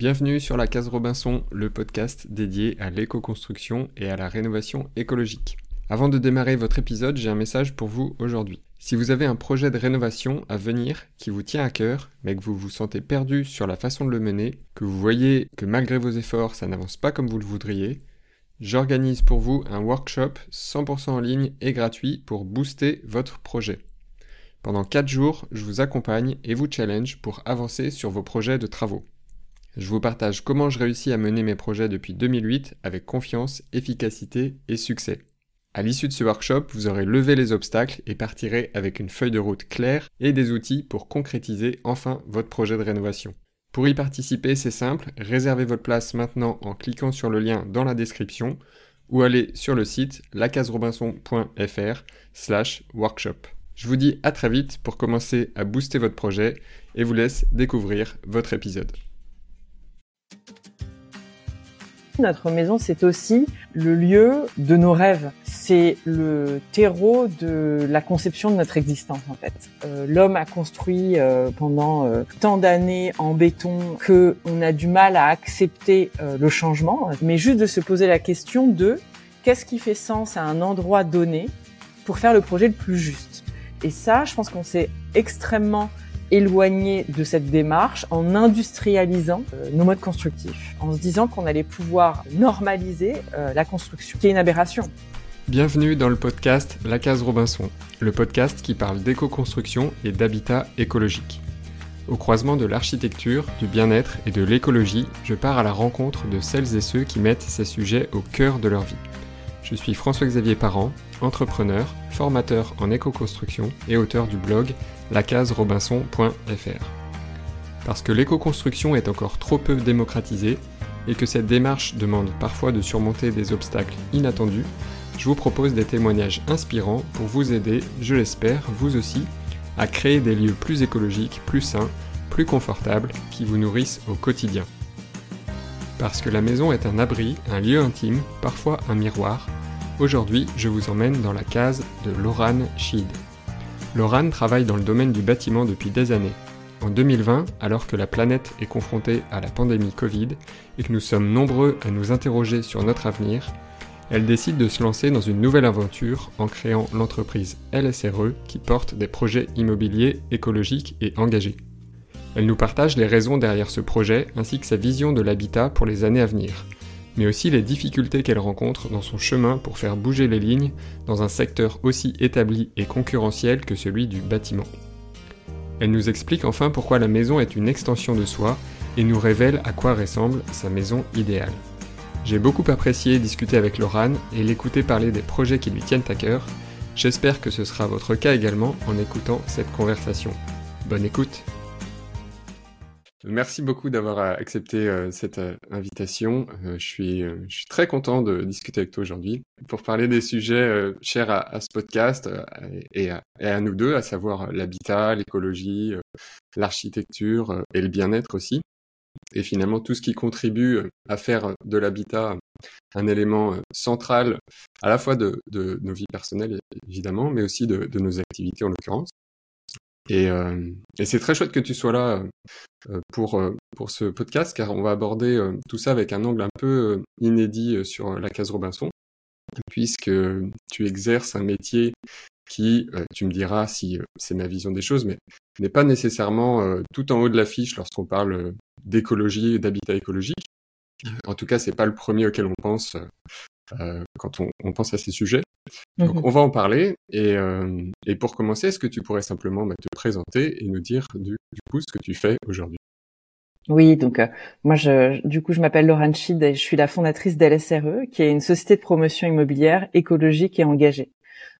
Bienvenue sur la case Robinson, le podcast dédié à l'éco-construction et à la rénovation écologique. Avant de démarrer votre épisode, j'ai un message pour vous aujourd'hui. Si vous avez un projet de rénovation à venir qui vous tient à cœur, mais que vous vous sentez perdu sur la façon de le mener, que vous voyez que malgré vos efforts ça n'avance pas comme vous le voudriez, j'organise pour vous un workshop 100% en ligne et gratuit pour booster votre projet. Pendant 4 jours, je vous accompagne et vous challenge pour avancer sur vos projets de travaux. Je vous partage comment je réussis à mener mes projets depuis 2008 avec confiance, efficacité et succès. À l'issue de ce workshop, vous aurez levé les obstacles et partirez avec une feuille de route claire et des outils pour concrétiser enfin votre projet de rénovation. Pour y participer, c'est simple, réservez votre place maintenant en cliquant sur le lien dans la description ou allez sur le site lacaserobinson.fr slash workshop. Je vous dis à très vite pour commencer à booster votre projet et vous laisse découvrir votre épisode. Notre maison, c'est aussi le lieu de nos rêves. C'est le terreau de la conception de notre existence, en fait. Euh, L'homme a construit euh, pendant euh, tant d'années en béton que on a du mal à accepter le changement, mais juste de se poser la question de qu'est-ce qui fait sens à un endroit donné pour faire le projet le plus juste. Et ça, je pense qu'on s'est extrêmement éloigné de cette démarche en industrialisant euh, nos modes constructifs, en se disant qu'on allait pouvoir normaliser euh, la construction, qui est une aberration. Bienvenue dans le podcast La Case Robinson, le podcast qui parle d'éco-construction et d'habitat écologique. Au croisement de l'architecture, du bien-être et de l'écologie, je pars à la rencontre de celles et ceux qui mettent ces sujets au cœur de leur vie. Je suis François-Xavier Parent, entrepreneur, formateur en éco-construction et auteur du blog lacaserobinson.fr. Parce que l'éco-construction est encore trop peu démocratisée et que cette démarche demande parfois de surmonter des obstacles inattendus, je vous propose des témoignages inspirants pour vous aider, je l'espère, vous aussi, à créer des lieux plus écologiques, plus sains, plus confortables, qui vous nourrissent au quotidien. Parce que la maison est un abri, un lieu intime, parfois un miroir, aujourd'hui je vous emmène dans la case de Laurane Schied. Laurane travaille dans le domaine du bâtiment depuis des années. En 2020, alors que la planète est confrontée à la pandémie Covid et que nous sommes nombreux à nous interroger sur notre avenir, elle décide de se lancer dans une nouvelle aventure en créant l'entreprise LSRE qui porte des projets immobiliers écologiques et engagés. Elle nous partage les raisons derrière ce projet ainsi que sa vision de l'habitat pour les années à venir, mais aussi les difficultés qu'elle rencontre dans son chemin pour faire bouger les lignes dans un secteur aussi établi et concurrentiel que celui du bâtiment. Elle nous explique enfin pourquoi la maison est une extension de soi et nous révèle à quoi ressemble sa maison idéale. J'ai beaucoup apprécié discuter avec Laurane et l'écouter parler des projets qui lui tiennent à cœur. J'espère que ce sera votre cas également en écoutant cette conversation. Bonne écoute Merci beaucoup d'avoir accepté euh, cette euh, invitation. Euh, je, suis, je suis très content de discuter avec toi aujourd'hui pour parler des sujets chers à, ce podcast et à, nous deux, à savoir l'habitat, l'écologie, l'architecture et le bien-être aussi. Et finalement, tout ce qui contribue à faire de l'habitat un élément central à la fois de, nos vies personnelles, évidemment, mais aussi de nos activités en l'occurrence. Et, euh, et c'est très chouette que tu sois là euh, pour, euh, pour ce podcast, car on va aborder tout ça avec un angle un peu inédit sur la case Robinson, puisque tu exerces un métier qui, tu me diras si c'est ma vision des choses, mais n'est pas nécessairement tout en haut de l'affiche lorsqu'on parle d'écologie et d'habitat écologique. En tout cas, c'est pas le premier auquel on pense quand on, on, pense à ces sujets. Donc, mmh on va en parler. Et, euh, et pour commencer, est-ce que tu pourrais simplement bah, te présenter et nous dire du, du, coup ce que tu fais aujourd'hui? Oui, donc euh, moi, je, du coup, je m'appelle Laurent Chid et je suis la fondatrice d'LSRE, qui est une société de promotion immobilière écologique et engagée.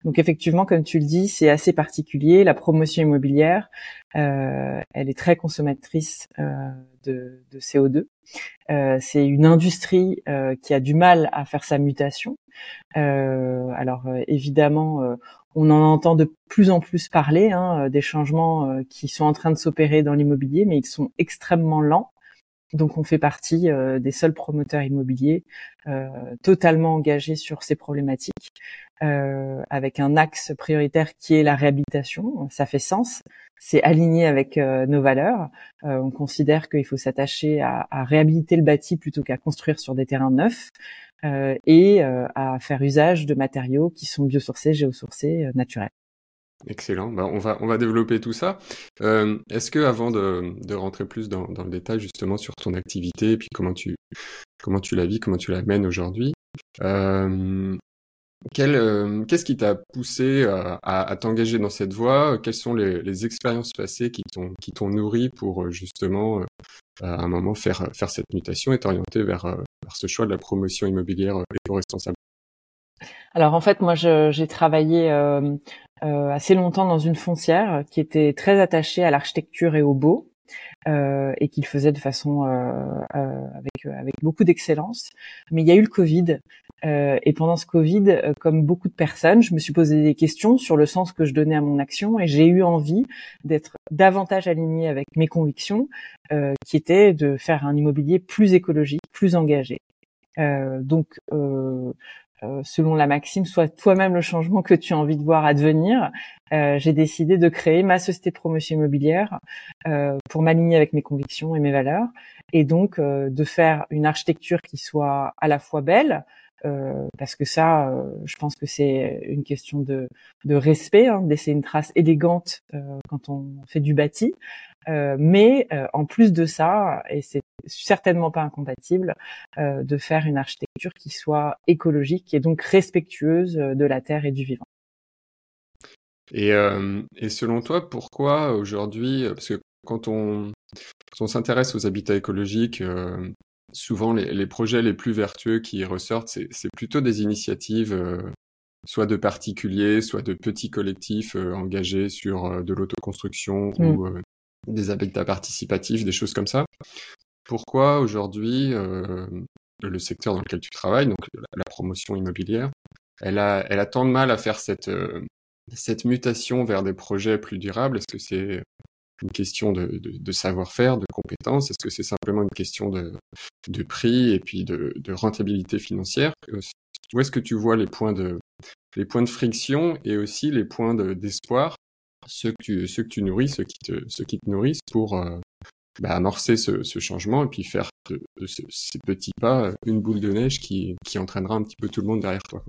Donc effectivement, comme tu le dis, c'est assez particulier. La promotion immobilière, euh, elle est très consommatrice euh, de, de, CO2. Euh, c'est une industrie euh, qui a du mal à faire sa mutation. Euh, alors évidemment, on en entend de plus en plus parler hein, des changements qui sont en train de s'opérer dans l'immobilier, mais ils sont extrêmement lents. Donc on fait partie des seuls promoteurs immobiliers totalement engagés sur ces problématiques, avec un axe prioritaire qui est la réhabilitation. Ça fait sens, c'est aligné avec nos valeurs. on considère qu'il faut s'attacher à, à, réhabiliter le bâti plutôt qu'à construire sur des terrains neufs. et à faire usage de matériaux qui sont biosourcés, géosourcés, naturels. Excellent. Bah, on va on va développer tout ça. Euh, est-ce que avant de, de rentrer plus dans, dans, le détail justement sur ton activité et puis comment tu comment tu la vis, comment tu la mènes aujourd'hui, euh, euh, qu'est-ce qui t'a poussé à, à, t'engager dans cette voie? Quelles sont les, expériences passées qui t'ont nourri pour justement à un moment faire cette mutation et t'orienter vers, ce choix de la promotion immobilière éco-responsable? Alors en fait, moi, j'ai travaillé euh, euh, assez longtemps dans une foncière qui était très attachée à l'architecture et au beau. Euh, et qu'il faisait de façon avec beaucoup d'excellence. Mais il y a eu le Covid et pendant ce Covid, comme beaucoup de personnes, je me suis posé des questions sur le sens que je donnais à mon action et j'ai eu envie d'être davantage alignée avec mes convictions, qui étaient de faire un immobilier plus écologique, plus engagé. Euh, donc, euh, euh, selon la maxime, soit toi-même le changement que tu as envie de voir advenir. Euh, j'ai décidé de créer ma société promotion immobilière euh, pour m'aligner avec mes convictions et mes valeurs, et donc de faire une architecture qui soit à la fois belle, parce que ça, je pense que c'est une question de, de respect, hein, laisser une trace élégante quand on fait du bâti, euh, mais euh, en plus de ça, et c'est certainement pas incompatible, euh, de faire une architecture qui soit écologique et donc respectueuse de la terre et du vivant. Et, et selon toi, pourquoi aujourd'hui, parce que quand on, on s'intéresse aux habitats écologiques, souvent les, les, projets les plus vertueux qui ressortent, c'est plutôt des initiatives soit de particuliers, soit de petits collectifs engagés sur de l'autoconstruction mmh. ou des habitats participatifs, des choses comme ça. Pourquoi aujourd'hui euh, le secteur dans lequel tu travailles, donc la, promotion immobilière, elle a, elle a tant de mal à faire cette, euh, cette mutation vers des projets plus durables? Est-ce que c'est une question de, de, de savoir-faire, de compétences. Est-ce que c'est simplement une question de, de prix et puis de, de rentabilité financière? Où est-ce que tu vois les points de, les points de friction et aussi les points d'espoir? Ceux que tu, ceux que tu nourris, ceux qui te, ceux qui te nourrissent pour euh, bah, amorcer ce, changement et puis faire de, ces petits pas euh, une boule de neige qui entraînera un petit peu tout le monde derrière toi.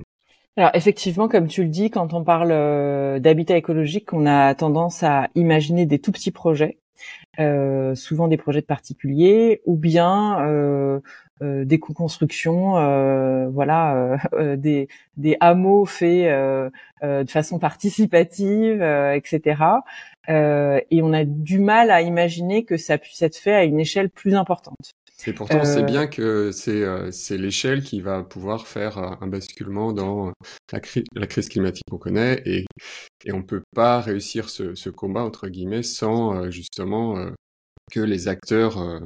Alors effectivement, comme tu le dis, quand on parle euh, d'habitat écologique, on a tendance à imaginer des tout petits projets, euh, souvent des projets de particuliers, ou bien euh, des co-constructions, voilà, des hameaux faits de façon participative, etc. et on a du mal à imaginer que ça puisse être fait à une échelle plus importante. Et pourtant, c'est bien que c'est c'est l'échelle qui va pouvoir faire un basculement dans la, la crise climatique qu'on connaît et et on peut pas réussir ce, ce combat entre guillemets sans justement que les acteurs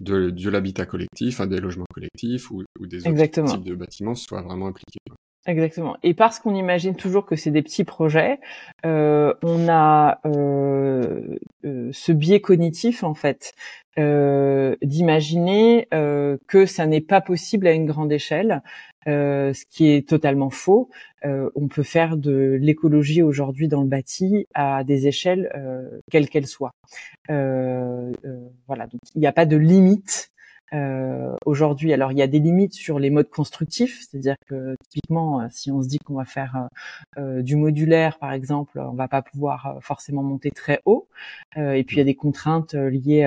de, de l'habitat collectif, des logements collectifs ou, des autres types de bâtiments soient vraiment impliqués. Exactement. Et parce qu'on imagine toujours que c'est des petits projets, euh, on a euh, euh, ce biais cognitif en fait euh, d'imaginer euh, que ça n'est pas possible à une grande échelle, euh, ce qui est totalement faux. on peut faire de l'écologie aujourd'hui dans le bâti à des échelles quelles qu'elles soient. voilà, donc il n'y a pas de limite euh, aujourd'hui. Alors il y a des limites sur les modes constructifs, c'est-à-dire que typiquement, euh, si on se dit qu'on va faire euh, euh, du modulaire, par exemple, on va pas pouvoir forcément monter très haut. et puis il y a des contraintes liées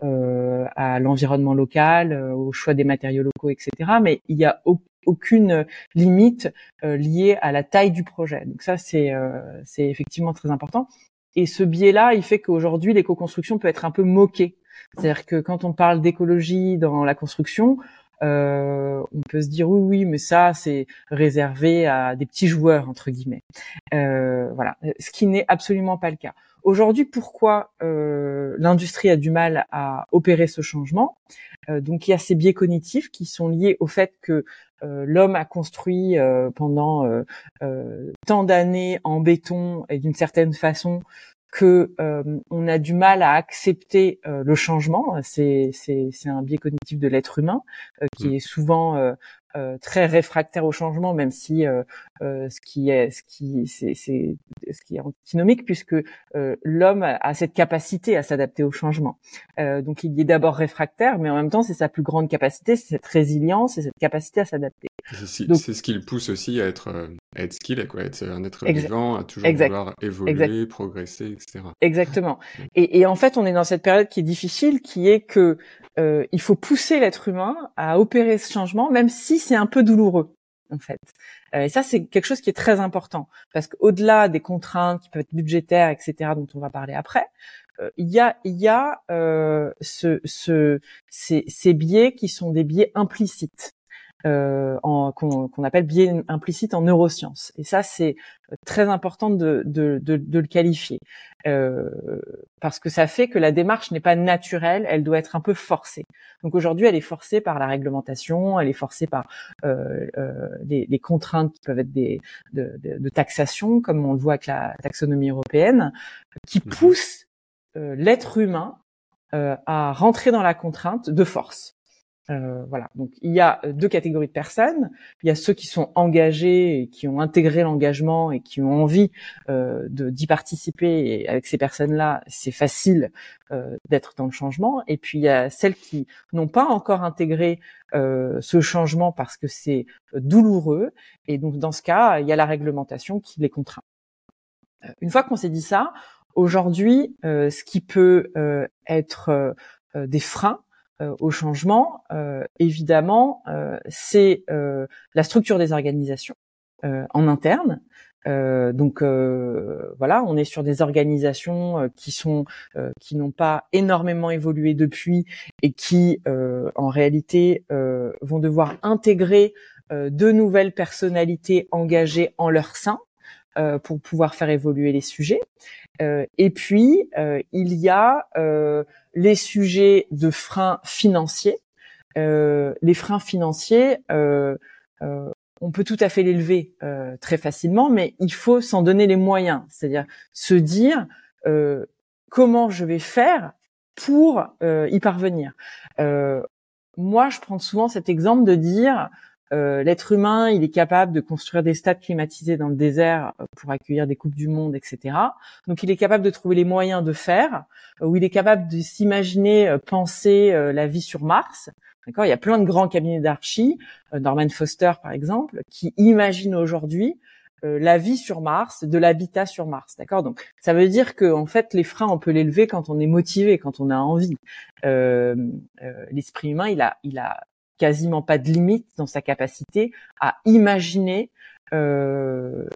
à l'environnement local, au choix des matériaux locaux, etc. Mais il y a aucune limite liée à la taille du projet. Donc ça, c'est c'est effectivement très important. Et ce biais-là, il fait qu'aujourd'hui, l'éco-construction peut être un peu moquée c'est-à-dire que quand on parle d'écologie dans la construction, euh, on peut se dire oui, oui, mais ça c'est réservé à des petits joueurs entre guillemets. Euh, voilà, ce qui n'est absolument pas le cas. Aujourd'hui, pourquoi euh, l'industrie a du mal à opérer ce changement? Donc il y a ces biais cognitifs qui sont liés au fait que l'homme a construit pendant tant d'années en béton et d'une certaine façon que on a du mal à accepter le changement. C'est c'est c'est un biais cognitif de l'être humain qui mmh. est souvent euh, très réfractaire au changement, même si euh, euh, ce qui est ce qui c'est ce qui est antinomique puisque l'homme a, cette capacité à s'adapter au changement. donc il est d'abord réfractaire, mais en même temps c'est sa plus grande capacité, c'est cette résilience et cette capacité à s'adapter. C'est ce qui le pousse aussi à être à être skillé, quoi, être un être vivant, à toujours vouloir évoluer, progresser, etc. Exactement. Et, et en fait, on est dans cette période qui est difficile, qui est que euh, il faut pousser l'être humain à opérer ce changement, même si c'est un peu douloureux, en fait. Euh, et ça, c'est quelque chose qui est très important, parce qu'au-delà des contraintes qui peuvent être budgétaires, etc., dont on va parler après, euh, il y a, il y a ce, ce, ces, ces biais qui sont des biais implicites euh, qu'on appelle biais implicite en neurosciences. Et ça, c'est très important de, de, de, de le qualifier, euh, parce que ça fait que la démarche n'est pas naturelle, elle doit être un peu forcée. Donc aujourd'hui, elle est forcée par la réglementation, elle est forcée par euh, euh, les, les, contraintes qui peuvent être des, de, de, taxation, comme on le voit avec la taxonomie européenne, qui mmh pousse euh, l'être humain euh, à rentrer dans la contrainte de force. Euh, voilà. Donc il y a euh, deux catégories de personnes. Il y a ceux qui sont engagés et qui ont intégré l'engagement et qui ont envie euh, d'y participer. Et avec ces personnes-là, c'est facile euh, d'être dans le changement. Et puis il y a celles qui n'ont pas encore intégré euh, ce changement parce que c'est douloureux. Et donc dans ce cas, il y a la réglementation qui les contraint. Une fois qu'on s'est dit ça, aujourd'hui, ce qui peut être des freins euh, au changement, euh, évidemment, euh, c'est la structure des organisations en interne. donc voilà, on est sur des organisations qui sont qui n'ont pas énormément évolué depuis et qui en réalité vont devoir intégrer de nouvelles personnalités engagées en leur sein pour pouvoir faire évoluer les sujets. et puis il y a les sujets de freins financiers. Euh, les freins financiers, euh, euh, on peut tout à fait les lever très facilement, mais il faut s'en donner les moyens, c'est-à-dire se dire comment je vais faire pour y parvenir. moi, je prends souvent cet exemple de dire euh, l'être humain, il est capable de construire des stades climatisés dans le désert euh, pour accueillir des coupes du monde, etc. Donc, il est capable de trouver les moyens de faire, euh, ou il est capable de s'imaginer penser la vie sur Mars. D'accord? Il y a plein de grands cabinets d'archi, Norman Foster par exemple, qui imaginent aujourd'hui la vie sur Mars, de l'habitat sur Mars, d'accord? Donc ça veut dire que en fait les freins on peut les lever quand on est motivé, quand on a envie. Euh, euh, L'esprit humain il a il a quasiment pas de limite dans sa capacité à imaginer euh,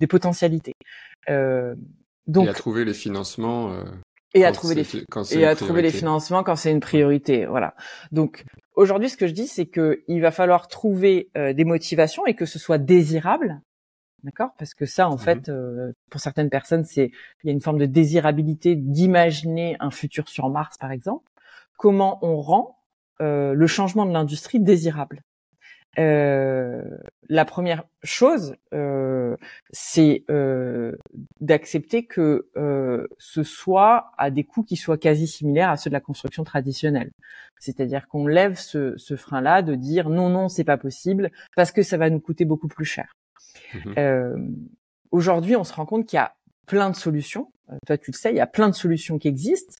des potentialités. Euh, donc, et à trouver les financements. Euh, et à trouver les et à trouver les financements quand c'est une priorité. Voilà. Donc aujourd'hui, ce que je dis, c'est que il va falloir trouver euh, des motivations et que ce soit désirable. D'accord? Parce que ça, en mmh fait, euh, pour certaines personnes, c'est il y a une forme de désirabilité d'imaginer un futur sur Mars, par exemple. Comment on rend euh, le changement de l'industrie désirable. Euh, la première chose, euh, c'est euh, d'accepter que euh, ce soit à des coûts qui soient quasi similaires à ceux de la construction traditionnelle. C'est-à-dire qu'on lève ce, ce frein-là de dire non, non, c'est pas possible parce que ça va nous coûter beaucoup plus cher. Mmh aujourd'hui, on se rend compte qu'il y a plein de solutions. Euh, toi, tu le sais, il y a plein de solutions qui existent.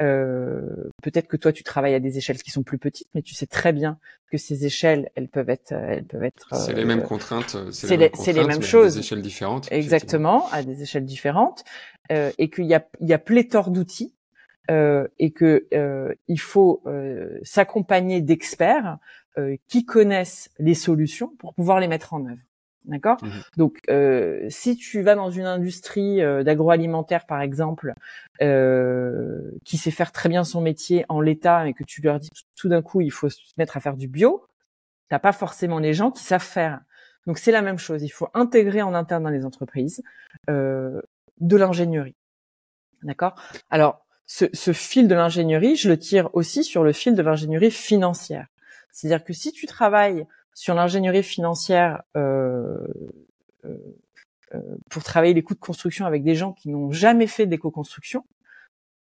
Euh, Peut-être que toi, tu travailles à des échelles qui sont plus petites, mais tu sais très bien que ces échelles, elles peuvent être, elles peuvent être. C'est les mêmes euh, contraintes. C'est les, les, mêmes choses. À des échelles différentes. Exactement, à des échelles différentes, euh, et qu'il y a, il y a pléthore d'outils. Euh, et que euh, il faut s'accompagner d'experts qui connaissent les solutions pour pouvoir les mettre en œuvre. D'accord? Mmh Donc, euh, si tu vas dans une industrie euh, d'agroalimentaire, par exemple, euh, qui sait faire très bien son métier en l'état et que tu leur dis tout d'un coup, il faut se mettre à faire du bio, t'as pas forcément les gens qui savent faire. Donc, c'est la même chose. Il faut intégrer en interne dans les entreprises euh, de l'ingénierie. D'accord? Alors, ce, ce fil de l'ingénierie, je le tire aussi sur le fil de l'ingénierie financière. C'est-à-dire que si tu travailles sur l'ingénierie financière euh, euh, pour travailler les coûts de construction avec des gens qui n'ont jamais fait d'éco-construction,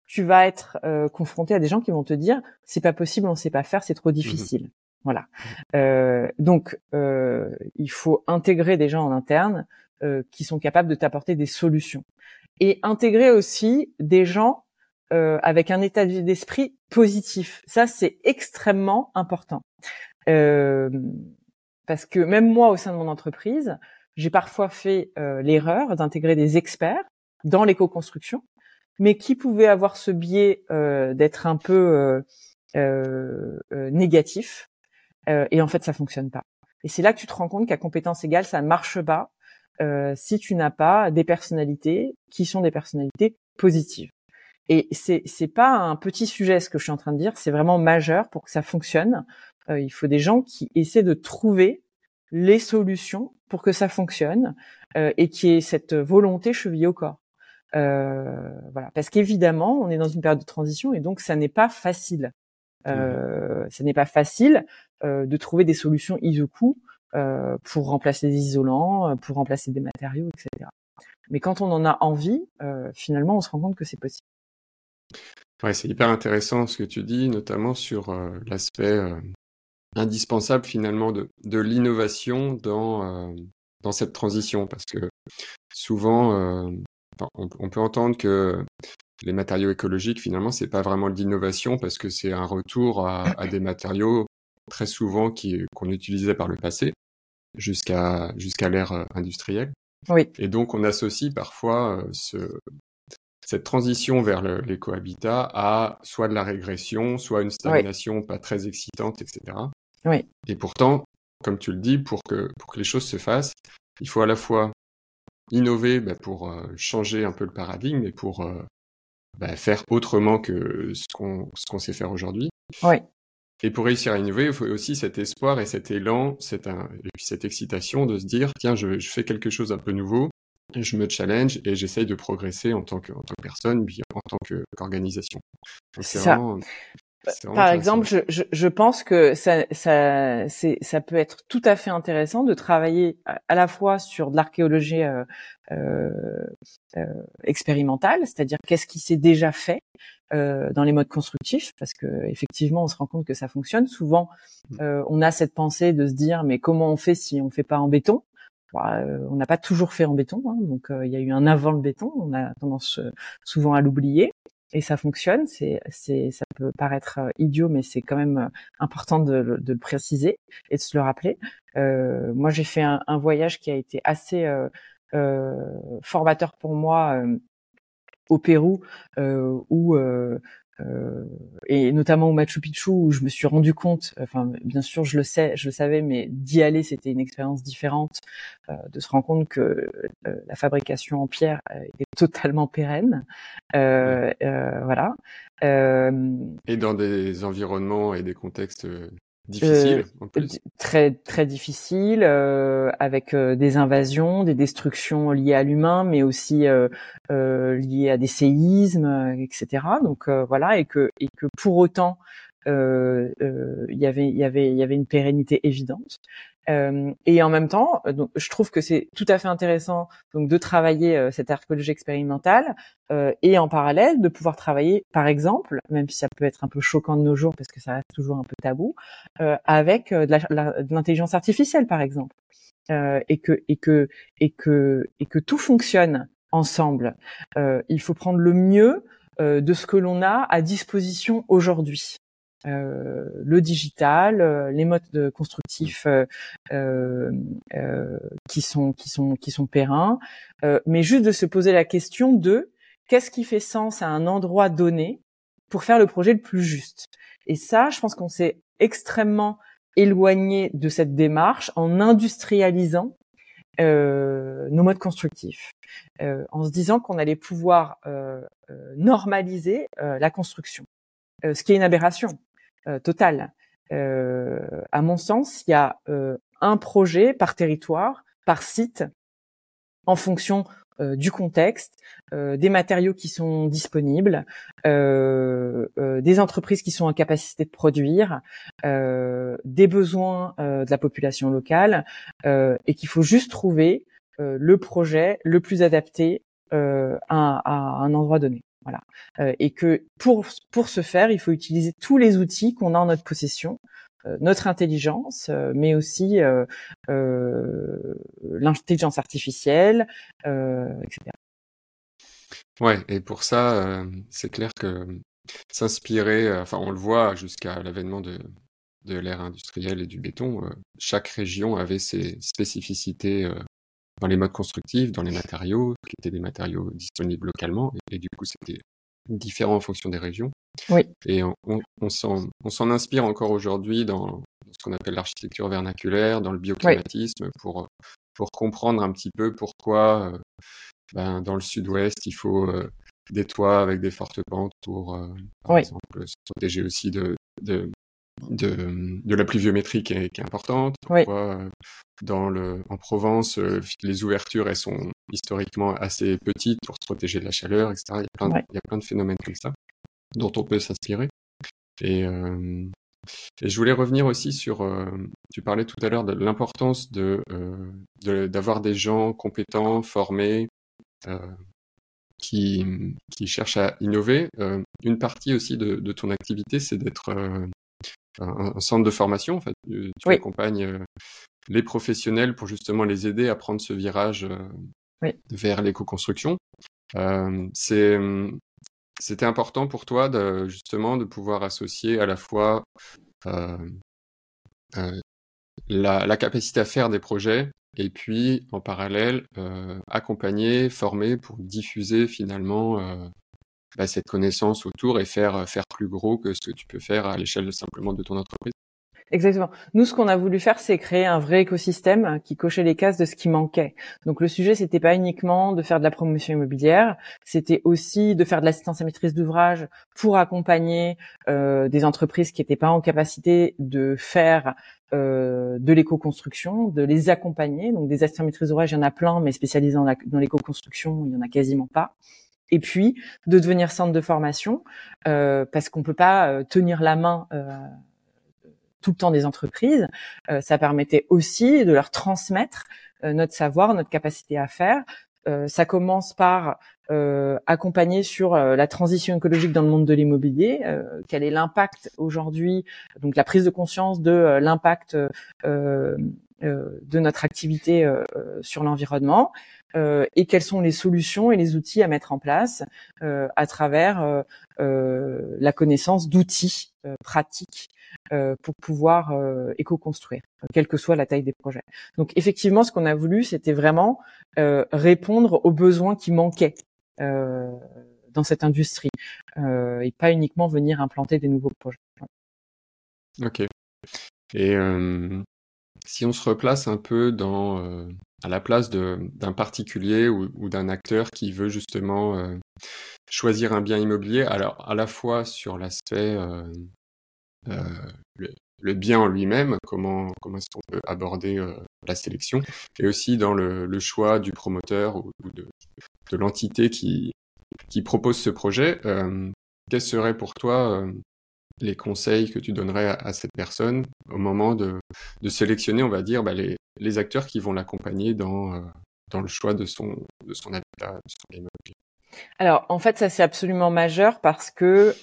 tu vas être confronté à des gens qui vont te dire c'est pas possible, on sait pas faire, c'est trop mmh difficile. Voilà. Euh, donc, euh, il faut intégrer des gens en interne euh, qui sont capables de t'apporter des solutions et intégrer aussi des gens euh, avec un état d'esprit positif. Ça, c'est extrêmement important euh, parce que même moi, au sein de mon entreprise, j'ai parfois fait l'erreur d'intégrer des experts dans l'éco-construction, mais qui pouvaient avoir ce biais d'être un peu négatif euh, et en fait, ça fonctionne pas. Et c'est là que tu te rends compte qu'à compétence égale, ça ne marche pas euh, si tu n'as pas des personnalités qui sont des personnalités positives. Et c'est c'est pas un petit sujet ce que je suis en train de dire, c'est vraiment majeur pour que ça fonctionne. Euh, il faut des gens qui essaient de trouver les solutions pour que ça fonctionne euh, et qui aient cette volonté chevillée au corps. Euh, voilà, parce qu'évidemment, on est dans une période de transition et donc ça n'est pas facile. Euh, ce n'est pas facile euh, de trouver des solutions isoku euh, pour remplacer des isolants, pour remplacer des matériaux, etc. Mais quand on en a envie, finalement, on se rend compte que c'est possible. Ouais, c'est hyper intéressant ce que tu dis, notamment sur l'aspect indispensable finalement de, de l'innovation dans, dans cette transition, parce que souvent, on, on, peut entendre que les matériaux écologiques, finalement, c'est pas vraiment de l'innovation parce que c'est un retour à, des matériaux très souvent qui, qu'on utilisait par le passé jusqu'à jusqu'à l'ère euh, industrielle. Oui. Et donc, on associe parfois euh, ce, cette transition vers l'écohabitat à soit de la régression, soit une stagnation pas très excitante, etc. Oui. Et pourtant, comme tu le dis, pour que, pour que les choses se fassent, il faut à la fois innover bah, pour euh, changer un peu le paradigme et pour bah, faire autrement que ce qu'on ce qu'on sait faire aujourd'hui. Oui. Et pour réussir à innover, il faut aussi cet espoir et cet élan, cette, et puis cette excitation de se dire, tiens, je, je fais quelque chose un peu nouveau, je me challenge et j'essaye de progresser en tant que, en tant que personne, puis en tant qu'organisation. C'est ça. Par exemple, je, je, je, pense que ça, ça, ça peut être tout à fait intéressant de travailler à, la fois sur de l'archéologie euh, euh, euh, expérimentale, c'est-à-dire qu'est-ce qui s'est déjà fait euh, dans les modes constructifs, parce que effectivement, on se rend compte que ça fonctionne. Souvent, mmh. euh, on a cette pensée de se dire, mais comment on fait si on fait pas en béton? Bah, on n'a pas toujours fait en béton, hein, donc il y a eu un avant le béton. On a tendance souvent à l'oublier et ça fonctionne. C'est, c'est, ça peut paraître euh, idiot, mais c'est quand même euh, important de, de, le préciser et de se le rappeler. Euh, moi, j'ai fait un, un, voyage qui a été assez euh, euh formateur pour moi au Pérou, où euh, et notamment au Machu Picchu où je me suis rendu compte, enfin bien sûr je le sais, je le savais, mais d'y aller c'était une expérience différente, euh, de se rendre compte que euh, la fabrication en pierre est totalement pérenne, voilà. et dans des environnements et des contextes Difficile, en plus. Très très difficile, euh, avec euh, des invasions, des destructions liées à l'humain, mais aussi euh, liées à des séismes, etc. Donc voilà, et que et que pour autant, il y avait il y avait il y avait une pérennité évidente. Euh, et en même temps, euh, donc, je trouve que c'est tout à fait intéressant donc de travailler euh, cette archéologie expérimentale et en parallèle de pouvoir travailler, par exemple, même si ça peut être un peu choquant de nos jours parce que ça reste toujours un peu tabou, avec de l'intelligence artificielle, par exemple, et que et que et que et que tout fonctionne ensemble. il faut prendre le mieux de ce que l'on a à disposition aujourd'hui. Euh, le digital, euh, les modes constructifs euh, qui sont qui sont qui sont pérennes, mais juste de se poser la question de qu'est-ce qui fait sens à un endroit donné pour faire le projet le plus juste. Et ça, je pense qu'on s'est extrêmement éloigné de cette démarche en industrialisant euh, nos modes constructifs, euh, en se disant qu'on allait pouvoir euh, normaliser la construction, ce qui est une aberration. Euh, total. Euh, à mon sens, il y a euh, un projet par territoire, par site, en fonction du contexte, des matériaux qui sont disponibles, des entreprises qui sont en capacité de produire, des besoins de la population locale, et qu'il faut juste trouver le projet le plus adapté à, un endroit donné. Voilà. et que pour pour ce faire, il faut utiliser tous les outils qu'on a en notre possession, notre intelligence, mais aussi l'intelligence artificielle, etc. Ouais, et pour ça, c'est clair que s'inspirer, enfin on le voit jusqu'à l'avènement de, de l'ère industrielle et du béton, chaque région avait ses spécificités dans les modes constructifs, dans les matériaux, qui étaient des matériaux disponibles localement, et, du coup c'était différent en fonction des régions. Oui. Et on, on, s'en inspire encore aujourd'hui dans, ce qu'on appelle l'architecture vernaculaire, dans le bioclimatisme, pour, pour comprendre un petit peu pourquoi ben, dans le sud-ouest il faut des toits avec des fortes pentes pour, par exemple, se protéger aussi de, de, de, de la pluviométrie qui est, qui est importante. Pourquoi, dans le, en Provence, les ouvertures elles sont historiquement assez petites pour se protéger de la chaleur, etc. Il y a plein, de, il y a plein de phénomènes comme ça dont on peut s'inspirer. Et, euh, et, je voulais revenir aussi sur, euh, tu parlais tout à l'heure de l'importance de d'avoir des gens compétents, formés, euh, qui, qui cherchent à innover. une partie aussi de, de ton activité, c'est d'être un, centre de formation. En fait, tu, accompagnes les professionnels pour justement les aider à prendre ce virage vers l'éco-construction. c'est c'était important pour toi de, justement de pouvoir associer à la fois euh, euh, la, la, capacité à faire des projets et puis en parallèle euh, accompagner, former pour diffuser finalement euh, bah, cette connaissance autour et faire faire plus gros que ce que tu peux faire à l'échelle simplement de ton entreprise. Exactement. Nous, ce qu'on a voulu faire, c'est créer un vrai écosystème qui cochait les cases de ce qui manquait. Donc, le sujet, c'était pas uniquement de faire de la promotion immobilière, c'était aussi de faire de l'assistance à maîtrise d'ouvrage pour accompagner euh, des entreprises qui n'étaient pas en capacité de faire euh, de l'éco-construction, de les accompagner. Donc, des assistants à maîtrise d'ouvrage, il y en a plein, mais spécialisés dans, dans l'éco-construction, il y en a quasiment pas et puis de devenir centre de formation euh, parce qu'on peut pas euh, tenir la main euh, tout le temps des entreprises. Ça permettait aussi de leur transmettre notre savoir, notre capacité à faire. Ça commence par accompagner sur la transition écologique dans le monde de l'immobilier. quel est l'impact aujourd'hui Donc la prise de conscience de l'impact de notre activité sur l'environnement. et quelles sont les solutions et les outils à mettre en place à travers la connaissance d'outils pratiques euh, pour pouvoir euh, éco-construire, quelle que soit la taille des projets. Donc effectivement, ce qu'on a voulu, c'était vraiment euh, répondre aux besoins qui manquaient dans cette industrie et pas uniquement venir implanter des nouveaux projets. Ok. Et si on se replace un peu dans à la place d'un particulier ou, ou d'un acteur qui veut justement choisir un bien immobilier, alors à la fois sur l'aspect euh, le, bien en lui-même, comment, comment est-ce qu'on peut aborder euh, la sélection, et aussi dans le, le choix du promoteur ou, de, de l'entité qui, qui propose ce projet. Euh, quels seraient pour toi les conseils que tu donnerais à, cette personne au moment de, de sélectionner, on va dire, bah, les, les, acteurs qui vont l'accompagner dans, dans le choix de son, de son habitat, de son immobilier Alors, en fait, ça c'est absolument majeur parce que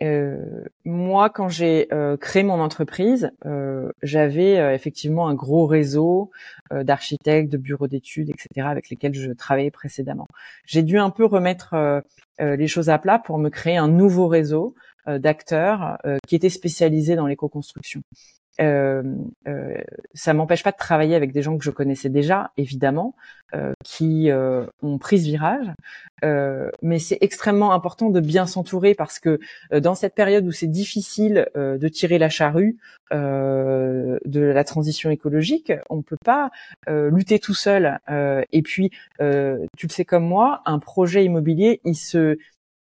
euh, moi, quand j'ai euh, créé mon entreprise, euh, j'avais euh, effectivement un gros réseau d'architectes, de bureaux d'études, etc., avec lesquels je travaillais précédemment. J'ai dû un peu remettre les choses à plat pour me créer un nouveau réseau d'acteurs qui étaient spécialisés dans l'éco-construction euh, euh, ça m'empêche pas de travailler avec des gens que je connaissais déjà, évidemment, euh, qui euh, ont pris ce virage. Euh, mais c'est extrêmement important de bien s'entourer parce que dans cette période où c'est difficile de tirer la charrue de la transition écologique, on peut pas lutter tout seul. et puis, tu le sais comme moi, un projet immobilier, il se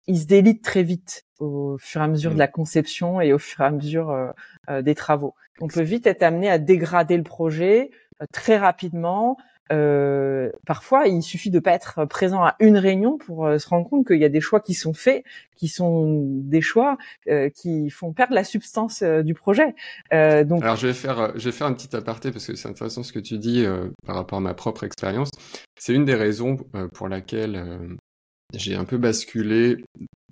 il se délite très vite au fur et à mesure de mmh. la conception et au fur et à mesure des travaux. On peut vite être amené à dégrader le projet euh, très rapidement euh, parfois il suffit de pas être présent à une réunion pour se rendre compte qu'il y a des choix qui sont faits, qui sont des choix qui font perdre la substance du projet. donc, alors je vais faire, je vais faire un petit aparté parce que c'est intéressant ce que tu dis par rapport à ma propre expérience. C'est une des raisons pour laquelle j'ai un peu basculé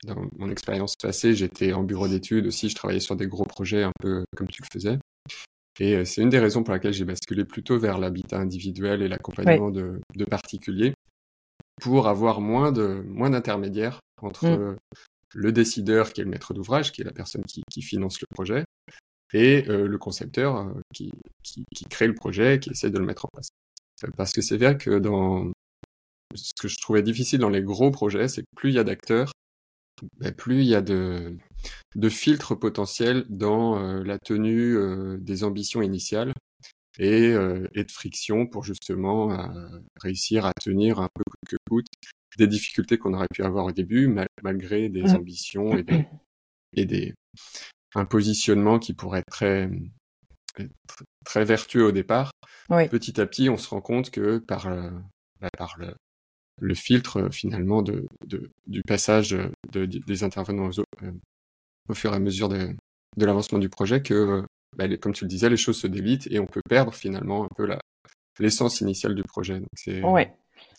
dans mon expérience passée. J'étais en bureau d'études aussi, je travaillais sur des gros projets un peu comme tu le faisais. Et euh, c'est une des raisons pour laquelle j'ai basculé plutôt vers l'habitat individuel et l'accompagnement de, particuliers pour avoir moins de moins d'intermédiaires entre mmh. le décideur qui est le maître d'ouvrage, qui est la personne qui, finance le projet, et euh, le concepteur euh, qui, qui, crée le projet, qui essaie de le mettre en place. Parce que c'est vrai que dans ce que je trouvais difficile dans les gros projets, c'est que plus il y a d'acteurs, ben, plus il y a de, de filtres potentiels dans euh, la tenue euh, des ambitions initiales et, euh, et de friction pour justement réussir à tenir un peu que coûte des difficultés qu'on aurait pu avoir au début malgré des mmh. ambitions et des, et des un positionnement qui pourrait être très très vertueux au départ. Petit à petit, on se rend compte que par, bah, par le, le filtre finalement de, de, du passage de, des intervenants au, au fur et à mesure de, de l'avancement du projet que, bah, comme tu le disais, les choses se délitent et on peut perdre finalement un peu la l'essence initiale du projet. Donc ouais.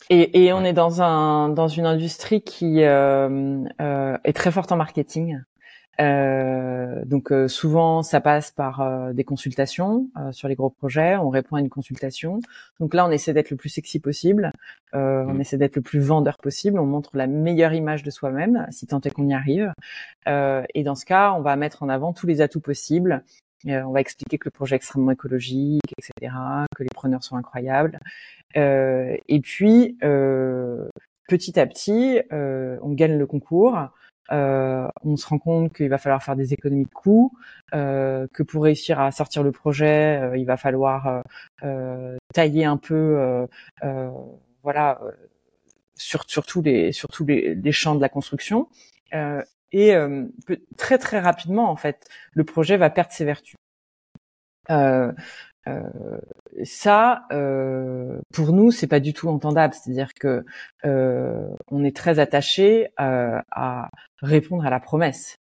Et, et on est dans un dans une industrie qui euh, euh, est très forte en marketing. Euh, donc euh, souvent ça passe par euh, des consultations euh, sur les gros projets, on répond à une consultation. Donc là on essaie d'être le plus sexy possible, on mmh. essaie d'être le plus vendeur possible, on montre la meilleure image de soi-même, si tant est qu'on y arrive. et dans ce cas, on va mettre en avant tous les atouts possibles. on va expliquer que le projet est extrêmement écologique, etc., que les preneurs sont incroyables. et puis petit à petit, on gagne le concours. Euh, on se rend compte qu'il va falloir faire des économies de coûts, euh, que pour réussir à sortir le projet, euh, il va falloir euh, tailler un peu, voilà, sur, sur tous les sur tous les, les champs de la construction. et très très rapidement, en fait, le projet va perdre ses vertus. Euh, euh, ça, euh, pour nous, c'est pas du tout entendable. C'est-à-dire que euh, on est très attaché euh, à répondre à la promesse.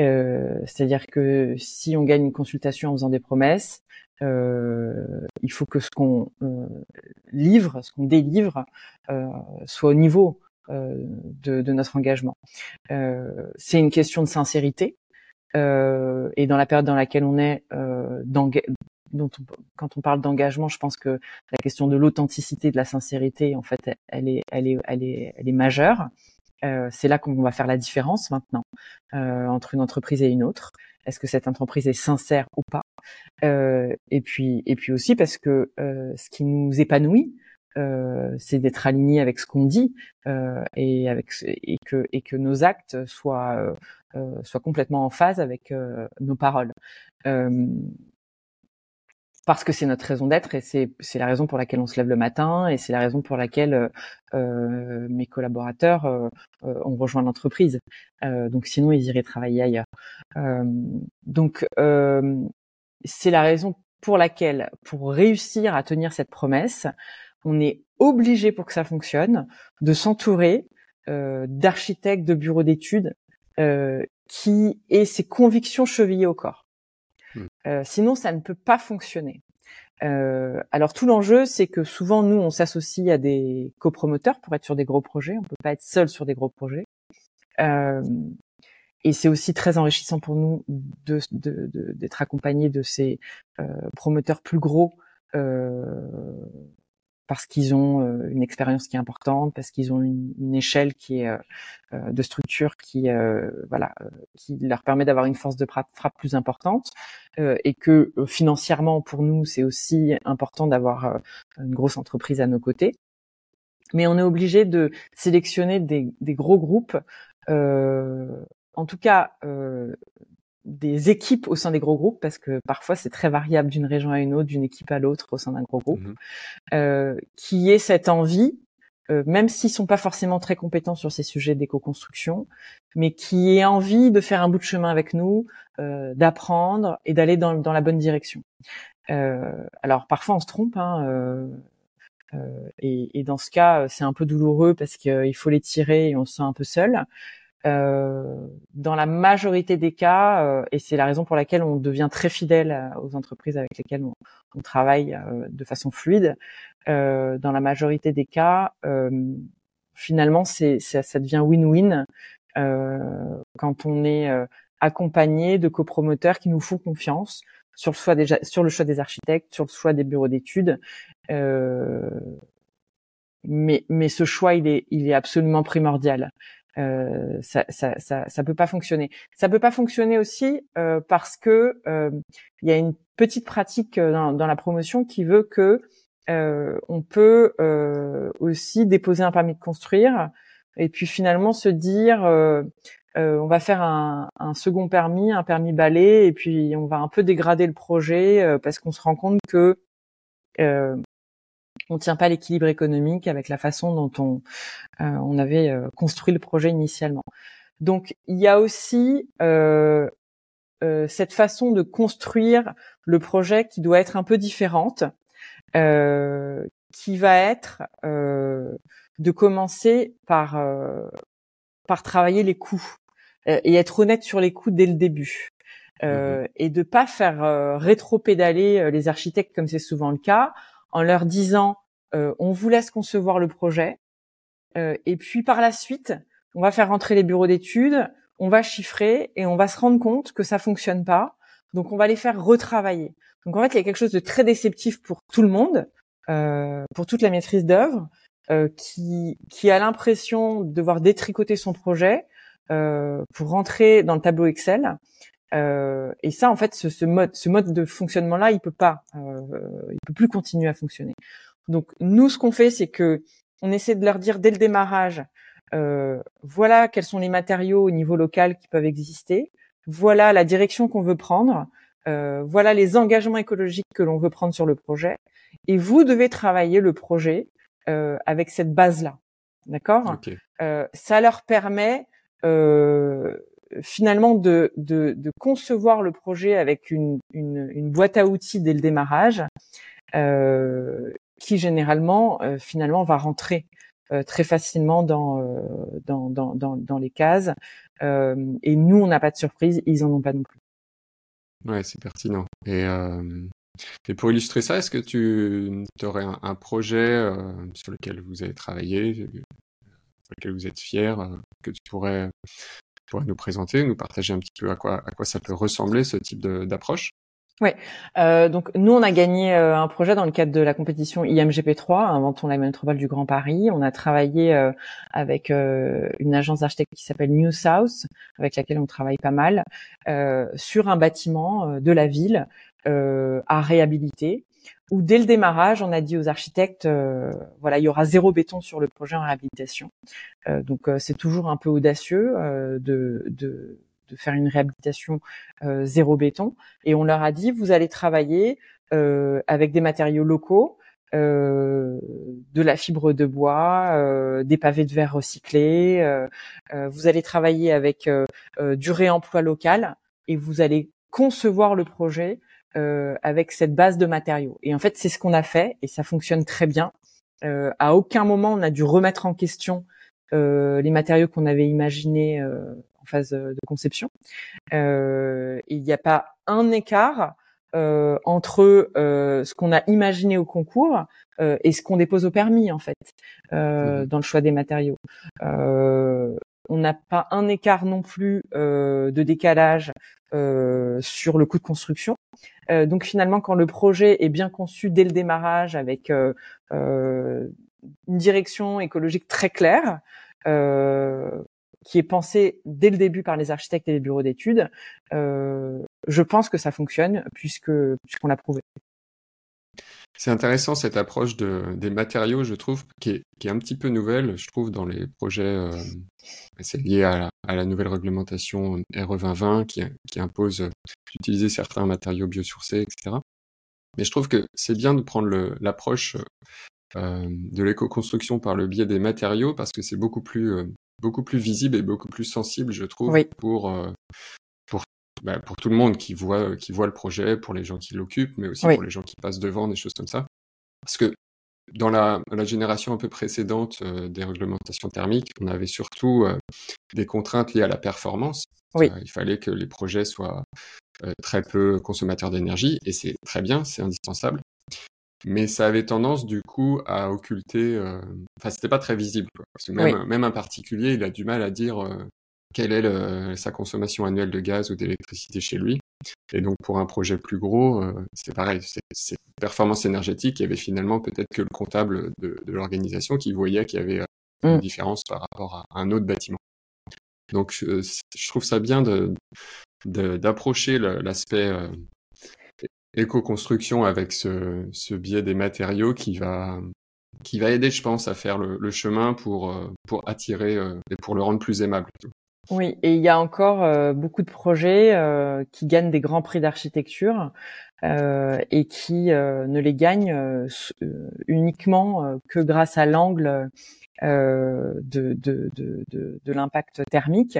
Euh, c'est-à-dire que si on gagne une consultation en faisant des promesses, il faut que ce qu'on livre, ce qu'on délivre, soit au niveau de, de, notre engagement. c'est une question de sincérité. Euh, et dans la période dans laquelle on est, euh, dont quand on parle d'engagement, je pense que la question de l'authenticité, de la sincérité, en fait, elle est, elle est, elle est, elle est majeure. Euh, c'est là qu'on va faire la différence maintenant euh, entre une entreprise et une autre. Est-ce que cette entreprise est sincère ou pas? Euh, Et puis, et puis aussi parce que euh, ce qui nous épanouit, euh, c'est d'être aligné avec ce qu'on dit euh, et avec et que et que nos actes soient soient complètement en phase avec nos paroles parce que c'est notre raison d'être et c'est la raison pour laquelle on se lève le matin et c'est la raison pour laquelle euh, euh mes collaborateurs euh, euh, ont rejoint l'entreprise. donc sinon ils iraient travailler ailleurs. donc c'est la raison pour laquelle, pour réussir à tenir cette promesse, on est obligé pour que ça fonctionne de s'entourer d'architectes de bureaux d'études qui aient ses convictions chevillées au corps. Euh, sinon, ça ne peut pas fonctionner. Euh, alors tout l'enjeu, c'est que souvent nous, on s'associe à des copromoteurs pour être sur des gros projets. On peut pas être seul sur des gros projets. Euh, et c'est aussi très enrichissant pour nous d'être de, de, accompagnés de ces euh, promoteurs plus gros parce qu'ils ont euh, une expérience qui est importante, parce qu'ils ont une, échelle qui est euh, euh, de structure qui voilà qui leur permet d'avoir une force de frappe, plus importante et que financièrement pour nous c'est aussi important d'avoir une grosse entreprise à nos côtés. Mais on est obligé de sélectionner des, des gros groupes, en tout cas des équipes au sein des gros groupes parce que parfois c'est très variable d'une région à une autre, d'une équipe à l'autre au sein d'un gros groupe, mhm. euh, qui est cette envie, euh, même s'ils sont pas forcément très compétents sur ces sujets d'éco-construction, mais qui est envie de faire un bout de chemin avec nous, euh, d'apprendre et d'aller dans, dans, la bonne direction. Euh, alors parfois on se trompe, hein, et, et, dans ce cas, c'est un peu douloureux parce qu'il faut les tirer et on se sent un peu seul. Euh, dans la majorité des cas, euh, et c'est la raison pour laquelle on devient très fidèle aux entreprises avec lesquelles on, travaille euh, de façon fluide, dans la majorité des cas, finalement, c'est, ça, ça devient win-win quand on est accompagné de copromoteurs qui nous font confiance sur le choix des, sur le choix des architectes, sur le choix des bureaux d'études. Euh, mais, mais ce choix, il est, il est absolument primordial. Euh, ça, ça, ça, ça, peut pas fonctionner. Ça peut pas fonctionner aussi euh, parce que euh, il y a une petite pratique euh, dans, dans, la promotion qui veut que euh, on peut aussi déposer un permis de construire et puis finalement se dire on va faire un, un, second permis, un permis balai et puis on va un peu dégrader le projet parce qu'on se rend compte que on tient pas l'équilibre économique avec la façon dont on, euh, on avait euh, construit le projet initialement. Donc il y a aussi euh, cette façon de construire le projet qui doit être un peu différente, qui va être de commencer par par travailler les coûts et être honnête sur les coûts dès le début. Euh, et de pas faire euh, rétro-pédaler les architectes comme c'est souvent le cas en leur disant euh, on vous laisse concevoir le projet euh, et puis par la suite on va faire rentrer les bureaux d'études, on va chiffrer et on va se rendre compte que ça fonctionne pas. Donc on va les faire retravailler. Donc en fait il y a quelque chose de très déceptif pour tout le monde, euh, pour toute la maîtrise d'œuvre, qui qui a l'impression de devoir détricoter son projet pour rentrer dans le tableau Excel. Et ça, en fait, ce, mode, ce mode de fonctionnement-là, il peut pas, il peut plus continuer à fonctionner. Donc nous, ce qu'on fait, c'est que on essaie de leur dire dès le démarrage, euh, voilà quels sont les matériaux au niveau local qui peuvent exister, voilà la direction qu'on veut prendre, euh, voilà les engagements écologiques que l'on veut prendre sur le projet, et vous devez travailler le projet euh, avec cette base-là, d'accord? Ça leur permet finalement de, concevoir le projet avec une, boîte à outils dès le démarrage euh, qui généralement euh, finalement va rentrer euh, très facilement dans, les cases. et nous, on n'a pas de surprise, ils en ont pas non plus. Ouais, c'est pertinent. Et, pour illustrer ça, est-ce que tu aurais un, projet sur lequel vous avez travaillé, sur lequel vous êtes fier, que tu pourrais, pourrais nous présenter, nous partager un petit peu à quoi, ça peut ressembler ce type d'approche Ouais. Euh, donc nous, on a gagné euh, un projet dans le cadre de la compétition IMGP3, Inventons la métropole du Grand Paris. On a travaillé euh, avec euh, une agence d'architectes qui s'appelle New South, avec laquelle on travaille pas mal, sur un bâtiment de la ville à réhabiliter. Où dès le démarrage, on a dit aux architectes, voilà, il y aura zéro béton sur le projet en réhabilitation. donc c'est toujours un peu audacieux de, de de faire une réhabilitation euh, zéro béton. Et on leur a dit, vous allez travailler euh, avec des matériaux locaux, euh, de la fibre de bois, des pavés de verre recyclés. vous allez travailler avec du réemploi local et vous allez concevoir le projet avec cette base de matériaux. Et en fait, c'est ce qu'on a fait et ça fonctionne très bien. à aucun moment on a dû remettre en question les matériaux qu'on avait imaginés en phase euh, de conception. Euh, il n'y a pas un écart euh, entre ce qu'on a imaginé au concours et ce qu'on dépose au permis en fait mmh dans le choix des matériaux. On n'a pas un écart non plus de décalage sur le coût de construction. donc finalement, quand le projet est bien conçu dès le démarrage avec une direction écologique très claire, qui est pensé dès le début par les architectes et les bureaux d'études, euh, je pense que ça fonctionne puisque puisqu'on l'a prouvé. C'est intéressant cette approche de, des matériaux, je trouve, qui est, qui est un petit peu nouvelle, je trouve, dans les projets. Euh, c'est lié à la, à la, nouvelle réglementation RE 2020 qui, qui impose d'utiliser certains matériaux biosourcés, etc. Mais je trouve que c'est bien de prendre l'approche euh, de l'éco-construction par le biais des matériaux parce que c'est beaucoup plus euh, beaucoup plus visible et beaucoup plus sensible, je trouve, pour, euh, pour, bah, pour tout le monde qui voit, qui voit le projet, pour les gens qui l'occupent, mais aussi pour les gens qui passent devant, des choses comme ça. Parce que dans la, la, génération un peu précédente des réglementations thermiques, on avait surtout des contraintes liées à la performance. Oui. il fallait que les projets soient très peu consommateurs d'énergie, et c'est très bien, c'est indispensable. Mais ça avait tendance du coup à occulter. Enfin, c'était pas très visible. Quoi. Parce que même, même un particulier, il a du mal à dire quelle est le, sa consommation annuelle de gaz ou d'électricité chez lui. Et donc pour un projet plus gros, euh, c'est pareil, c'est performance énergétique. Il y avait finalement peut-être que le comptable de, de l'organisation qui voyait qu'il y avait euh, une mm. différence par rapport à un autre bâtiment. Donc je, je trouve ça bien de d'approcher l'aspect euh, éco-construction avec ce, ce biais des matériaux qui va qui va aider, je pense, à faire le, le chemin pour pour attirer et pour le rendre plus aimable. Oui, et il y a encore euh, beaucoup de projets euh, qui gagnent des grands prix d'architecture euh, et qui ne les gagnent uniquement que grâce à l'angle de, de, de, de, l'impact thermique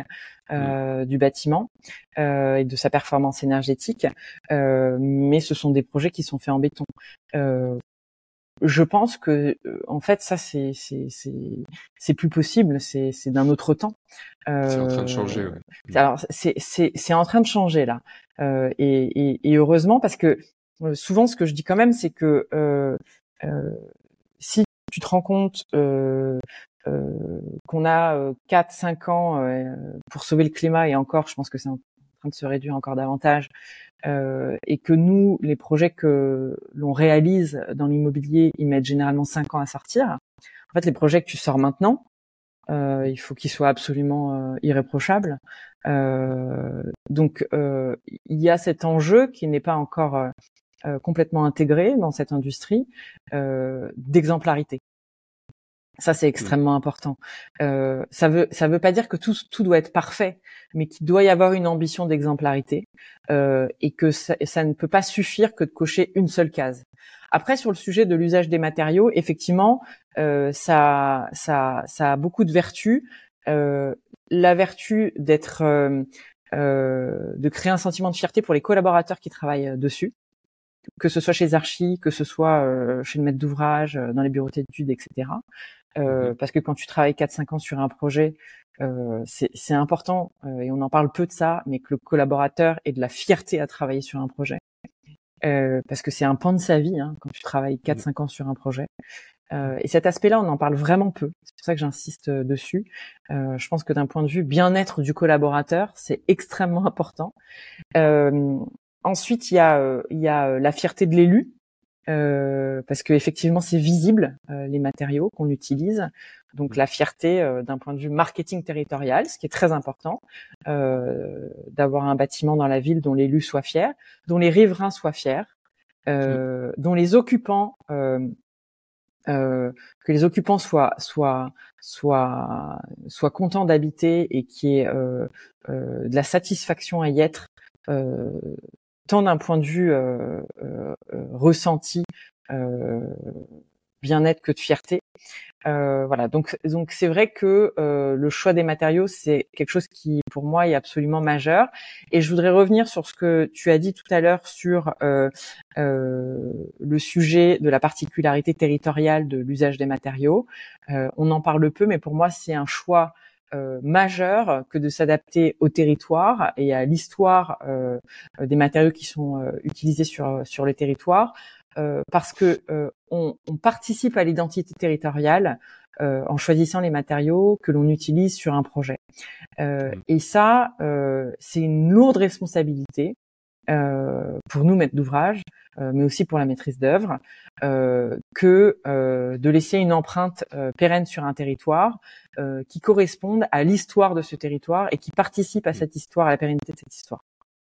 mmh. du bâtiment et de sa performance énergétique, mais ce sont des projets qui sont faits en béton je pense que en fait ça c'est c'est c'est c'est plus possible c'est c'est d'un autre temps euh, c'est en train de changer ouais. alors c'est c'est c'est en train de changer là euh, et, et, et heureusement parce que souvent ce que je dis quand même c'est que euh, si tu te rends compte qu'on a 4 5 ans pour sauver le climat et encore je pense que c'est en de se réduire encore davantage euh, et que nous, les projets que l'on réalise dans l'immobilier, ils mettent généralement cinq ans à sortir. En fait, les projets que tu sors maintenant, euh, il faut qu'ils soient absolument euh, irréprochables. Donc, il y a cet enjeu qui n'est pas encore complètement intégré dans cette industrie d'exemplarité. Ça, c'est mmh. extrêmement important. Euh, ça veut ça veut pas dire que tout tout doit être parfait, mais qu'il doit y avoir une ambition d'exemplarité euh, et que ça, ça, ne peut pas suffire que de cocher une seule case. Après, sur le sujet de l'usage des matériaux, effectivement, euh, ça ça ça a beaucoup de vertus. Euh, la vertu d'être euh, euh, de créer un sentiment de fierté pour les collaborateurs qui travaillent dessus que ce soit chez Archie, que ce soit chez le maître d'ouvrage, dans les bureaux d'études, etc. Euh, mmh parce que quand tu travailles 4-5 ans sur un projet, euh, c'est important euh, et on en parle peu de ça, mais que le collaborateur ait de la fierté à travailler sur un projet. Euh, parce que c'est un pan de sa vie hein, quand tu travailles 4-5 mmh. ans sur un projet. Euh, et cet aspect-là, on en parle vraiment peu. C'est pour ça que j'insiste dessus. je pense que d'un point de vue bien-être du collaborateur, c'est extrêmement important. ensuite, il y a, il y a la fierté de l'élu. Euh, parce que effectivement c'est visible euh, les matériaux qu'on utilise. Donc la fierté euh, d'un point de vue marketing territorial, ce qui est très important, d'avoir un bâtiment dans la ville dont l'élu soit fier, dont les riverains soient fiers, dont les occupants que les occupants soient soient soient soient contents d'habiter et qui ait de la satisfaction à y être tant d'un point de vue euh, euh, euh, ressenti, bien-être que de fierté. voilà, donc donc c'est vrai que le choix des matériaux c'est quelque chose qui pour moi est absolument majeur. Et je voudrais revenir sur ce que tu as dit tout à l'heure sur le sujet de la particularité territoriale de l'usage des matériaux. on en parle peu, mais pour moi c'est un choix euh, majeur que de s'adapter au territoire et à l'histoire euh, des matériaux qui sont euh, utilisés sur sur le territoire, parce que on, on, participe à l'identité territoriale en choisissant les matériaux que l'on utilise sur un projet. Mmh. et ça, c'est une lourde responsabilité pour nous maîtres d'ouvrage, mais aussi pour la maîtrise d'œuvre, que de laisser une empreinte pérenne sur un territoire euh, qui correspondent à l'histoire de ce territoire et qui participent à mm. cette histoire, à la pérennité de cette histoire.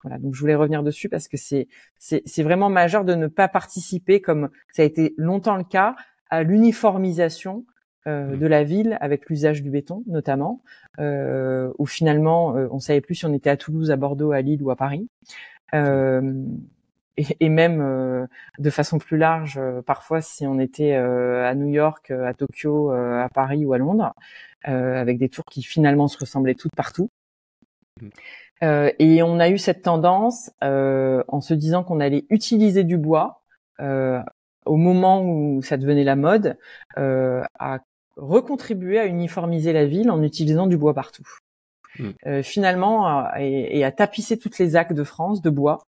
Voilà, donc je voulais revenir dessus parce que c'est c'est vraiment majeur de ne pas participer, comme ça a été longtemps le cas, à l'uniformisation euh, mm. de la ville avec l'usage du béton notamment, euh, où finalement euh, on savait plus si on était à Toulouse, à Bordeaux, à Lille ou à Paris. Euh, et, et, même euh, de façon plus large, parfois si on était à New York, à Tokyo, à Paris ou à Londres. Euh, avec des tours qui finalement se ressemblaient toutes partout. Mmh. Euh, et on a eu cette tendance, euh, en se disant qu'on allait utiliser du bois, au moment où ça devenait la mode, a recontribué à uniformiser la ville en utilisant du bois partout. Mm. finalement, et, et, à tapisser toutes les actes de France de bois,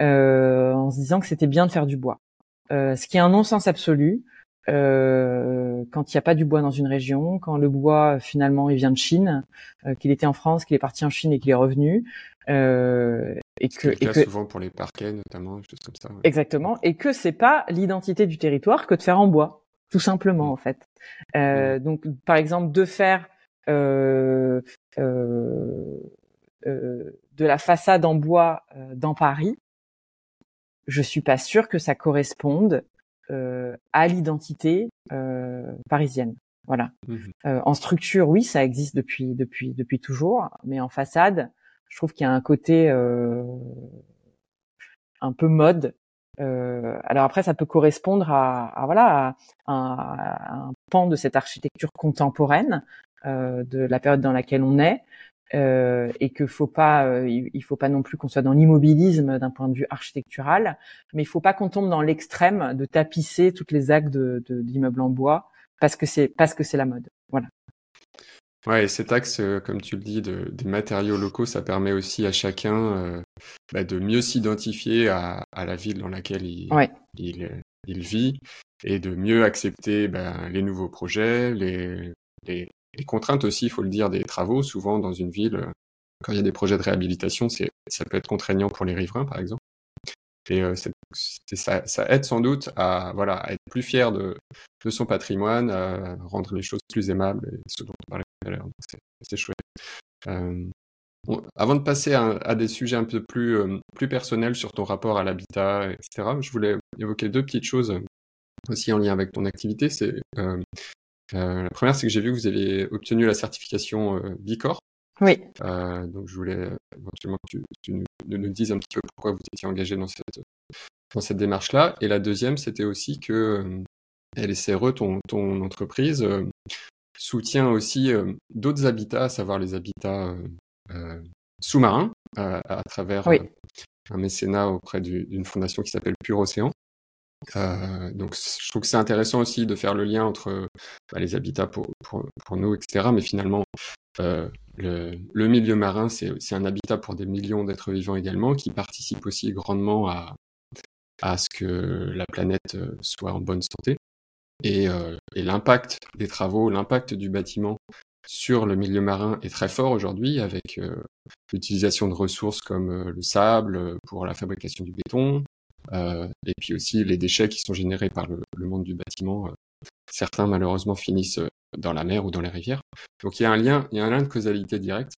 en se disant que c'était bien de faire du bois. ce qui est un non-sens absolu. Euh, quand il n'y a pas du bois dans une région, quand le bois finalement il vient de Chine, euh, qu'il était en France, qu'il est parti en Chine et qu'il est revenu, euh, et que, et que souvent pour les parquets notamment, choses comme ça. Exactement, et que c'est pas l'identité du territoire que de faire en bois, tout simplement en fait. Euh, Donc par exemple de faire euh, de la façade en bois dans Paris, je suis pas sûre que ça corresponde euh, à l'identité euh, parisienne. Voilà. Mmh euh, en structure, oui, ça existe depuis depuis depuis toujours, mais en façade, je trouve qu'il y a un côté un peu mode. alors après, ça peut correspondre à, à voilà à un, à un, pan de cette architecture contemporaine de la période dans laquelle on est. Euh, et que faut pas, euh, il faut pas non plus qu'on soit dans l'immobilisme d'un point de vue architectural, mais il faut pas qu'on tombe dans l'extrême de tapisser toutes les actes de, d'immeubles en bois parce que c'est parce que c'est la mode. Voilà. Ouais, et cet axe, euh, comme tu le dis, de, des matériaux locaux, ça permet aussi à chacun bah, de mieux s'identifier à, à, la ville dans laquelle il, il, il, vit et de mieux accepter bah, les nouveaux projets, les, les, les contraintes aussi, il faut le dire, des travaux. Souvent, dans une ville, euh, quand il y a des projets de réhabilitation, ça peut être contraignant pour les riverains, par exemple. Et euh, ça, ça, aide sans doute à, voilà, être plus fier de, son patrimoine, à rendre les choses plus aimables, ce dont on parlait tout à l'heure. C'est, chouette. Euh, avant de passer à, des sujets un peu plus, plus personnels sur ton rapport à l'habitat, etc., je voulais évoquer deux petites choses aussi en lien avec ton activité. C'est la première, c'est que j'ai vu que vous avez obtenu la certification euh, Bicorp. Oui. Euh, donc, je voulais éventuellement que tu, nous, nous, dises un petit peu pourquoi vous étiez engagé dans cette, dans cette démarche-là. Et la deuxième, c'était aussi que LSRE, ton, ton entreprise, soutient aussi d'autres habitats, à savoir les habitats sous-marins, à travers un mécénat auprès d'une fondation qui s'appelle Pure Océan. Euh, donc je trouve que c'est intéressant aussi de faire le lien entre bah, les habitats pour, pour, pour, nous, etc. Mais finalement, euh, le, le, milieu marin, c'est un habitat pour des millions d'êtres vivants également, qui participent aussi grandement à, à ce que la planète euh, soit en bonne santé. Et, euh, et l'impact des travaux, l'impact du bâtiment sur le milieu marin est très fort aujourd'hui, avec euh, l'utilisation de ressources comme le sable pour la fabrication du béton, et puis aussi les déchets qui sont générés par le, le monde du bâtiment. Euh, certains malheureusement finissent euh, dans la mer ou dans les rivières. Donc il y a un lien, il y a un lien de causalité directe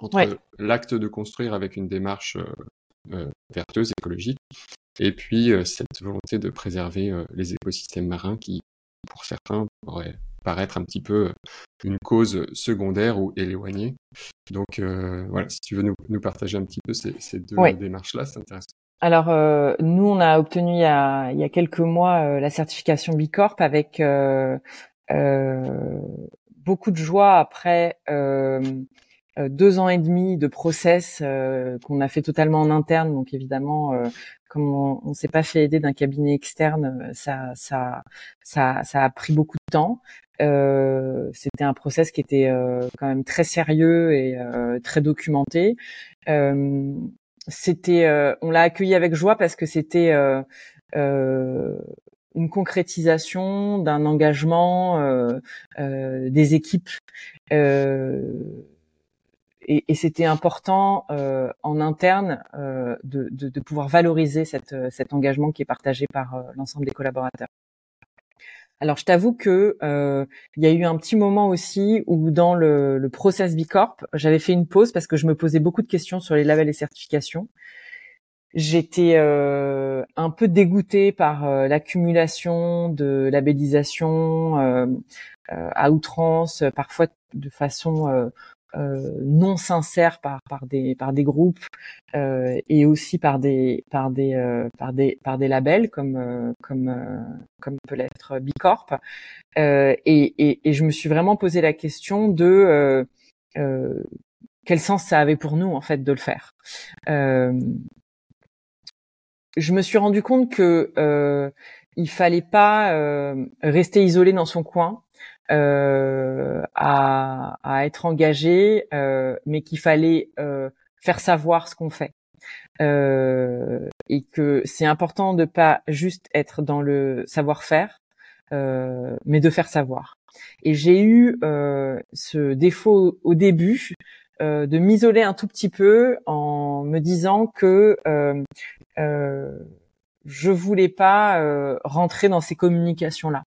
entre l'acte de construire avec une démarche euh, vertueuse, écologique, et puis cette volonté de préserver les écosystèmes marins qui, pour certains, pourraient paraître un petit peu une cause secondaire ou éloignée. Donc euh, voilà, si tu veux nous, nous partager un petit peu ces, ces deux démarches-là, c'est intéressant. Alors euh, nous, on a obtenu il y a, quelques mois euh, la certification Bicorp avec euh, beaucoup de joie après deux ans et demi de process qu'on a fait totalement en interne. Donc évidemment, comme on, on s'est pas fait aider d'un cabinet externe, ça, a pris beaucoup de temps. Euh, c'était un process qui était euh, quand même très sérieux et euh, très documenté c'était, euh, on l'a accueilli avec joie parce que c'était euh, euh, une concrétisation d'un engagement des équipes. et, c'était important en interne de, pouvoir valoriser cet engagement qui est partagé par l'ensemble des collaborateurs. Alors je t'avoue que euh, il y a eu un petit moment aussi où dans le, le process Bicorp, j'avais fait une pause parce que je me posais beaucoup de questions sur les labels et certifications. J'étais euh, un peu dégoûtée par euh, l'accumulation de labellisation à outrance, parfois de façon non sincères par par des par des groupes euh, et aussi par des par des euh, par des par des labels comme comme comme peut l'être Bicorp et, et, et je me suis vraiment posé la question de quel sens ça avait pour nous en fait de le faire. je me suis rendu compte que il fallait pas rester isolé dans son coin, à, à, être engagé, mais qu'il fallait faire savoir ce qu'on fait. Euh, et que c'est important de pas juste être dans le savoir-faire, euh, mais de faire savoir. Et j'ai eu euh, ce défaut au début euh, de m'isoler un tout petit peu en me disant que euh, euh, je voulais pas euh, rentrer dans ces communications là.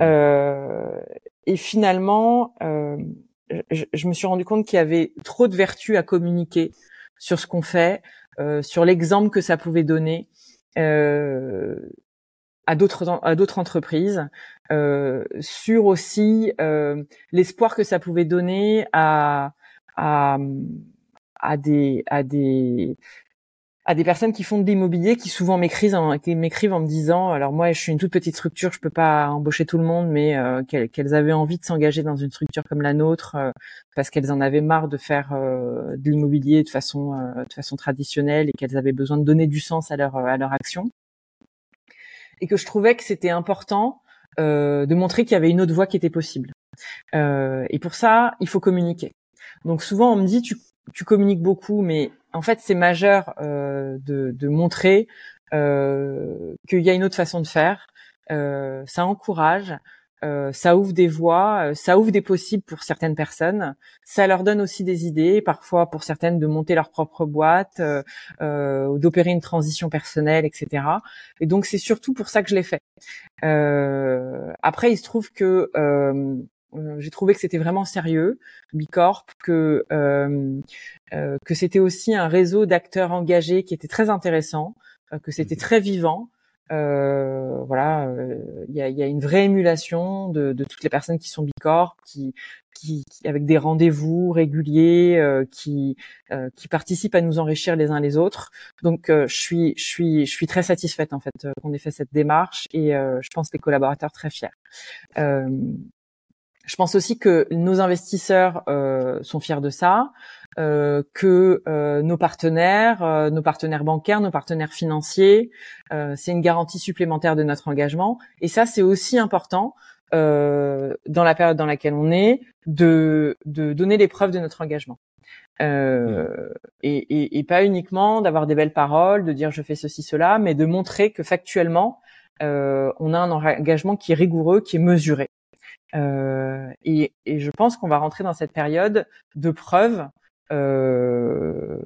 Et finalement, je, je, me suis rendu compte qu'il y avait trop de vertus à communiquer sur ce qu'on fait, euh, sur l'exemple que ça pouvait donner euh, à d'autres entreprises, euh, sur aussi l'espoir que ça pouvait donner à, à des à des à des personnes qui font de l'immobilier qui souvent m'écrivent en, qui m'écrivent en me disant alors moi je suis une toute petite structure je peux pas embaucher tout le monde mais euh, qu'elles, avaient envie de s'engager dans une structure comme la nôtre euh, parce qu'elles en avaient marre de faire euh, de l'immobilier de façon de façon traditionnelle et qu'elles avaient besoin de donner du sens à leur à leur action. Et que je trouvais que c'était important de montrer qu'il y avait une autre voie qui était possible. Et pour ça il faut communiquer. Donc souvent on me dit tu tu communiques beaucoup, mais en fait c'est majeur euh, de, de, montrer euh, qu'il y a une autre façon de faire. Euh, ça encourage, euh, ça ouvre des voies, euh, ça ouvre des possibles pour certaines personnes. Ça leur donne aussi des idées, parfois pour certaines de monter leur propre boîte, euh, d'opérer une transition personnelle, etc. Et donc c'est surtout pour ça que je l'ai fait. après, il se trouve que j'ai trouvé que c'était vraiment sérieux, Bicorp, que euh, euh, que c'était aussi un réseau d'acteurs engagés qui était très intéressant, que c'était mhm. très vivant. voilà, il y a, y, a, une vraie émulation de, de, toutes les personnes qui sont Bicorp, qui, qui, avec des rendez-vous réguliers, qui qui participent à nous enrichir les uns les autres. Donc je suis je suis je suis très satisfaite en fait qu'on ait fait cette démarche et je pense les collaborateurs très fiers. Je pense aussi que nos investisseurs euh, sont fiers de ça, euh, que euh, nos partenaires, nos partenaires bancaires, nos partenaires financiers, c'est une garantie supplémentaire de notre engagement. Et ça, c'est aussi important dans la période dans laquelle on est, de, donner les preuves de notre engagement. Et, pas uniquement d'avoir des belles paroles, de dire je fais ceci, cela, mais de montrer que factuellement, on a un engagement qui est rigoureux, qui est mesuré. Euh, et, je pense qu'on va rentrer dans cette période de preuve. Euh,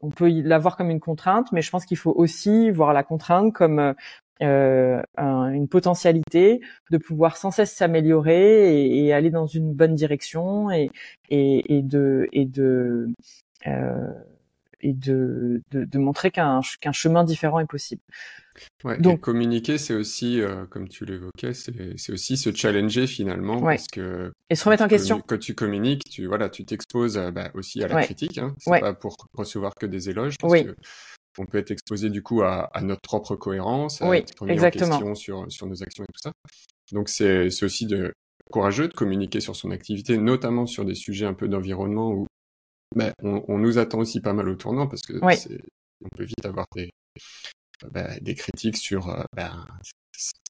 on peut l'avoir comme une contrainte, mais je pense qu'il faut aussi voir la contrainte comme euh, une potentialité de pouvoir sans cesse s'améliorer et, aller dans une bonne direction et de et de euh, et de, de, de montrer qu'un qu'un chemin différent est possible. Ouais, Donc communiquer, c'est aussi, euh, comme tu l'évoquais, c'est aussi se challenger finalement, parce que et se remettre en question. Quand tu communiques, tu voilà, tu t'exposes euh, bah, aussi à la critique. Hein, c'est pas pour recevoir que des éloges, parce que on peut être exposé du coup à, à notre propre cohérence, à être remis en question sur sur nos actions et tout ça. Donc c'est c'est aussi de courageux de communiquer sur son activité, notamment sur des sujets un peu d'environnement où bah, on, on, nous attend aussi pas mal au tournant parce que on peut vite avoir des, bah, des critiques sur euh, bah,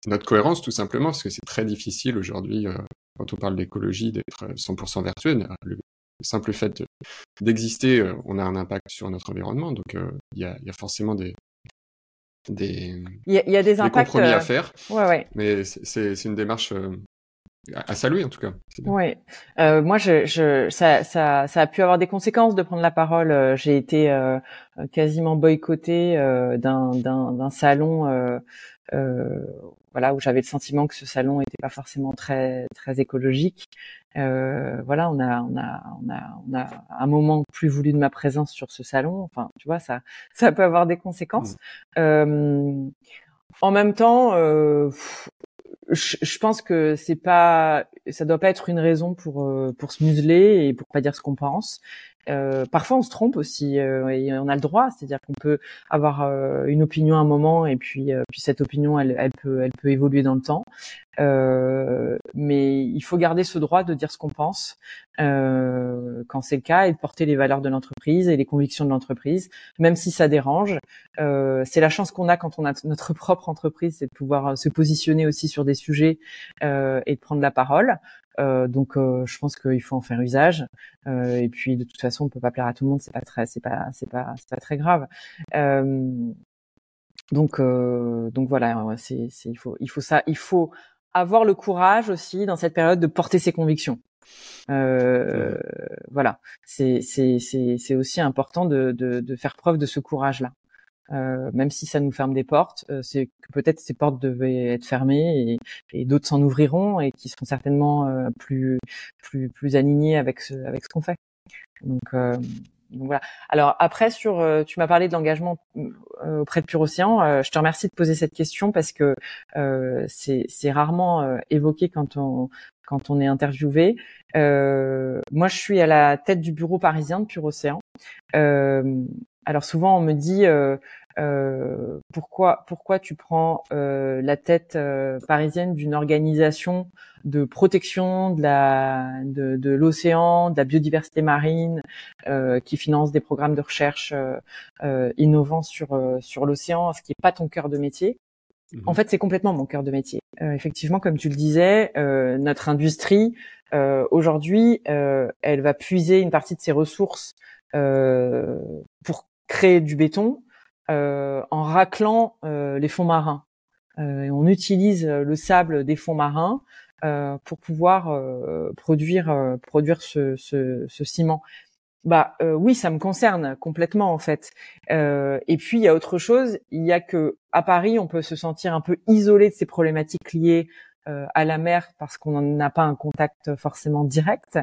notre cohérence tout simplement parce que c'est très difficile aujourd'hui euh, quand on parle d'écologie d'être 100% vertueux. Le, simple fait d'exister, euh, on a un impact sur notre environnement. Donc il y a, y, a, forcément des des, il y a, y a des, impacts, compromis à faire. Ouais, ouais. Mais c'est une démarche à saluer en tout cas. Oui, euh, moi je, je ça, ça, ça a pu avoir des conséquences de prendre la parole. Euh, j'ai été euh, quasiment boycottée euh, d'un, salon, euh, voilà, où j'avais le sentiment que ce salon n'était pas forcément très très écologique. voilà, on a, on a, on a, on a un moment plus voulu de ma présence sur ce salon. Enfin, tu vois, ça, ça peut avoir des conséquences. Mmh. en même temps, je, je, pense que c'est pas, ça doit pas être une raison pour euh, pour se museler et pour pas dire ce qu'on pense. Euh, parfois, on se trompe aussi euh, et on a le droit, c'est-à-dire qu'on peut avoir euh, une opinion à un moment et puis, puis cette opinion, elle, elle, peut, elle peut évoluer dans le temps. mais il faut garder ce droit de dire ce qu'on pense quand c'est le cas et de porter les valeurs de l'entreprise et les convictions de l'entreprise, même si ça dérange. c'est la chance qu'on a quand on a notre propre entreprise, c'est de pouvoir se positionner aussi sur des sujets et de prendre la parole. Euh, donc, euh, je pense qu'il faut en faire usage. Euh, et puis, de toute façon, on peut pas plaire à tout le monde. C'est pas très, c'est pas, c'est pas, c'est pas très grave. donc, donc voilà. C'est, c'est, il faut, il faut ça. Il faut avoir le courage aussi dans cette période de porter ses convictions. Euh, voilà, c'est c'est c'est c'est aussi important de, de de faire preuve de ce courage-là. Euh, même si ça nous ferme des portes, euh, c'est que peut-être ces portes devaient être fermées et, et d'autres s'en ouvriront et qui seront certainement euh, plus plus plus alignés avec ce avec ce qu'on fait. Donc, donc, voilà. Alors après sur, tu m'as parlé de l'engagement auprès de Pure Océan. je te remercie de poser cette question parce que c'est c'est rarement évoqué quand on quand on est interviewé. moi, je suis à la tête du bureau parisien de Pure Océan. Alors souvent on me dit euh, euh, pourquoi pourquoi tu prends euh, la tête parisienne d'une organisation de protection de la de, l'océan, de la biodiversité marine, qui finance des programmes de recherche innovants sur sur l'océan, ce qui n'est pas ton cœur de métier. En mmh fait, c'est complètement mon cœur de métier. effectivement, comme tu le disais, notre industrie aujourd'hui, elle va puiser une partie de ses ressources pour créer du béton euh, en raclant euh, les fonds marins. Euh, on utilise le sable des fonds marins pour pouvoir produire produire ce, ce, ce, ciment. Bah oui, ça me concerne complètement en fait. et puis il y a autre chose, il y a que à Paris, on peut se sentir un peu isolé de ces problématiques liées à la mer parce qu'on n'a pas un contact forcément direct.